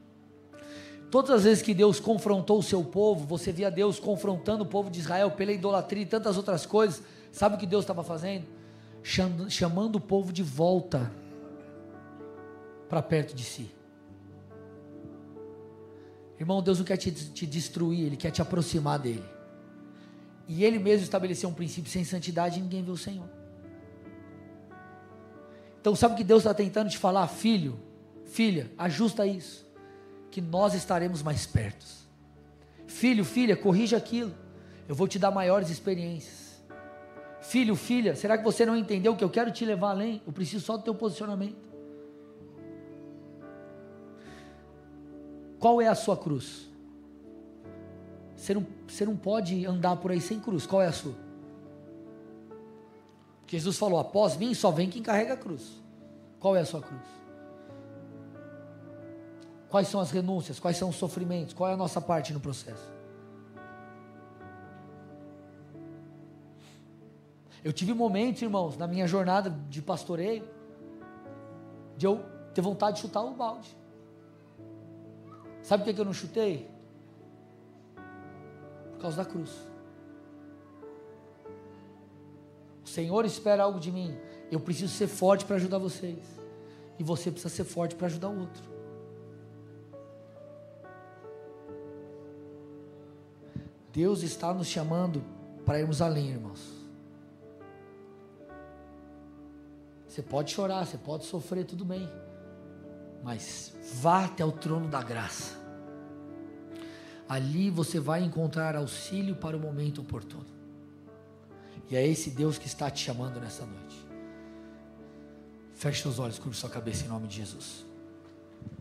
Todas as vezes que Deus confrontou o seu povo, você via Deus confrontando o povo de Israel pela idolatria e tantas outras coisas. Sabe o que Deus estava fazendo? Chamando o povo de volta para perto de si. Irmão, Deus não quer te, te, destruir, Ele quer te aproximar dele. E Ele mesmo estabeleceu um princípio sem santidade ninguém vê o Senhor. Então, sabe o que Deus está tentando te falar? Filho, filha, ajusta isso que nós estaremos mais perto. Filho, filha, corrija aquilo. Eu vou te dar maiores experiências. Filho, filha, será que você não entendeu que eu quero te levar além? Eu preciso só do teu posicionamento. Qual é a sua cruz? Você não, você não pode andar por aí sem cruz. Qual é a sua? Jesus falou: após mim só vem quem carrega a cruz. Qual é a sua cruz? Quais são as renúncias? Quais são os sofrimentos? Qual é a nossa parte no processo? Eu tive momentos, irmãos, na minha jornada de pastoreio, de eu ter vontade de chutar o balde. Sabe por que eu não chutei? Por causa da cruz. O Senhor espera algo de mim. Eu preciso ser forte para ajudar vocês. E você precisa ser forte para ajudar o outro. Deus está nos chamando para irmos além, irmãos. Você pode chorar, você pode sofrer, tudo bem. Mas vá até o trono da graça. Ali você vai encontrar auxílio para o momento oportuno. E é esse Deus que está te chamando nessa noite. Feche seus olhos, curva sua cabeça em nome de Jesus.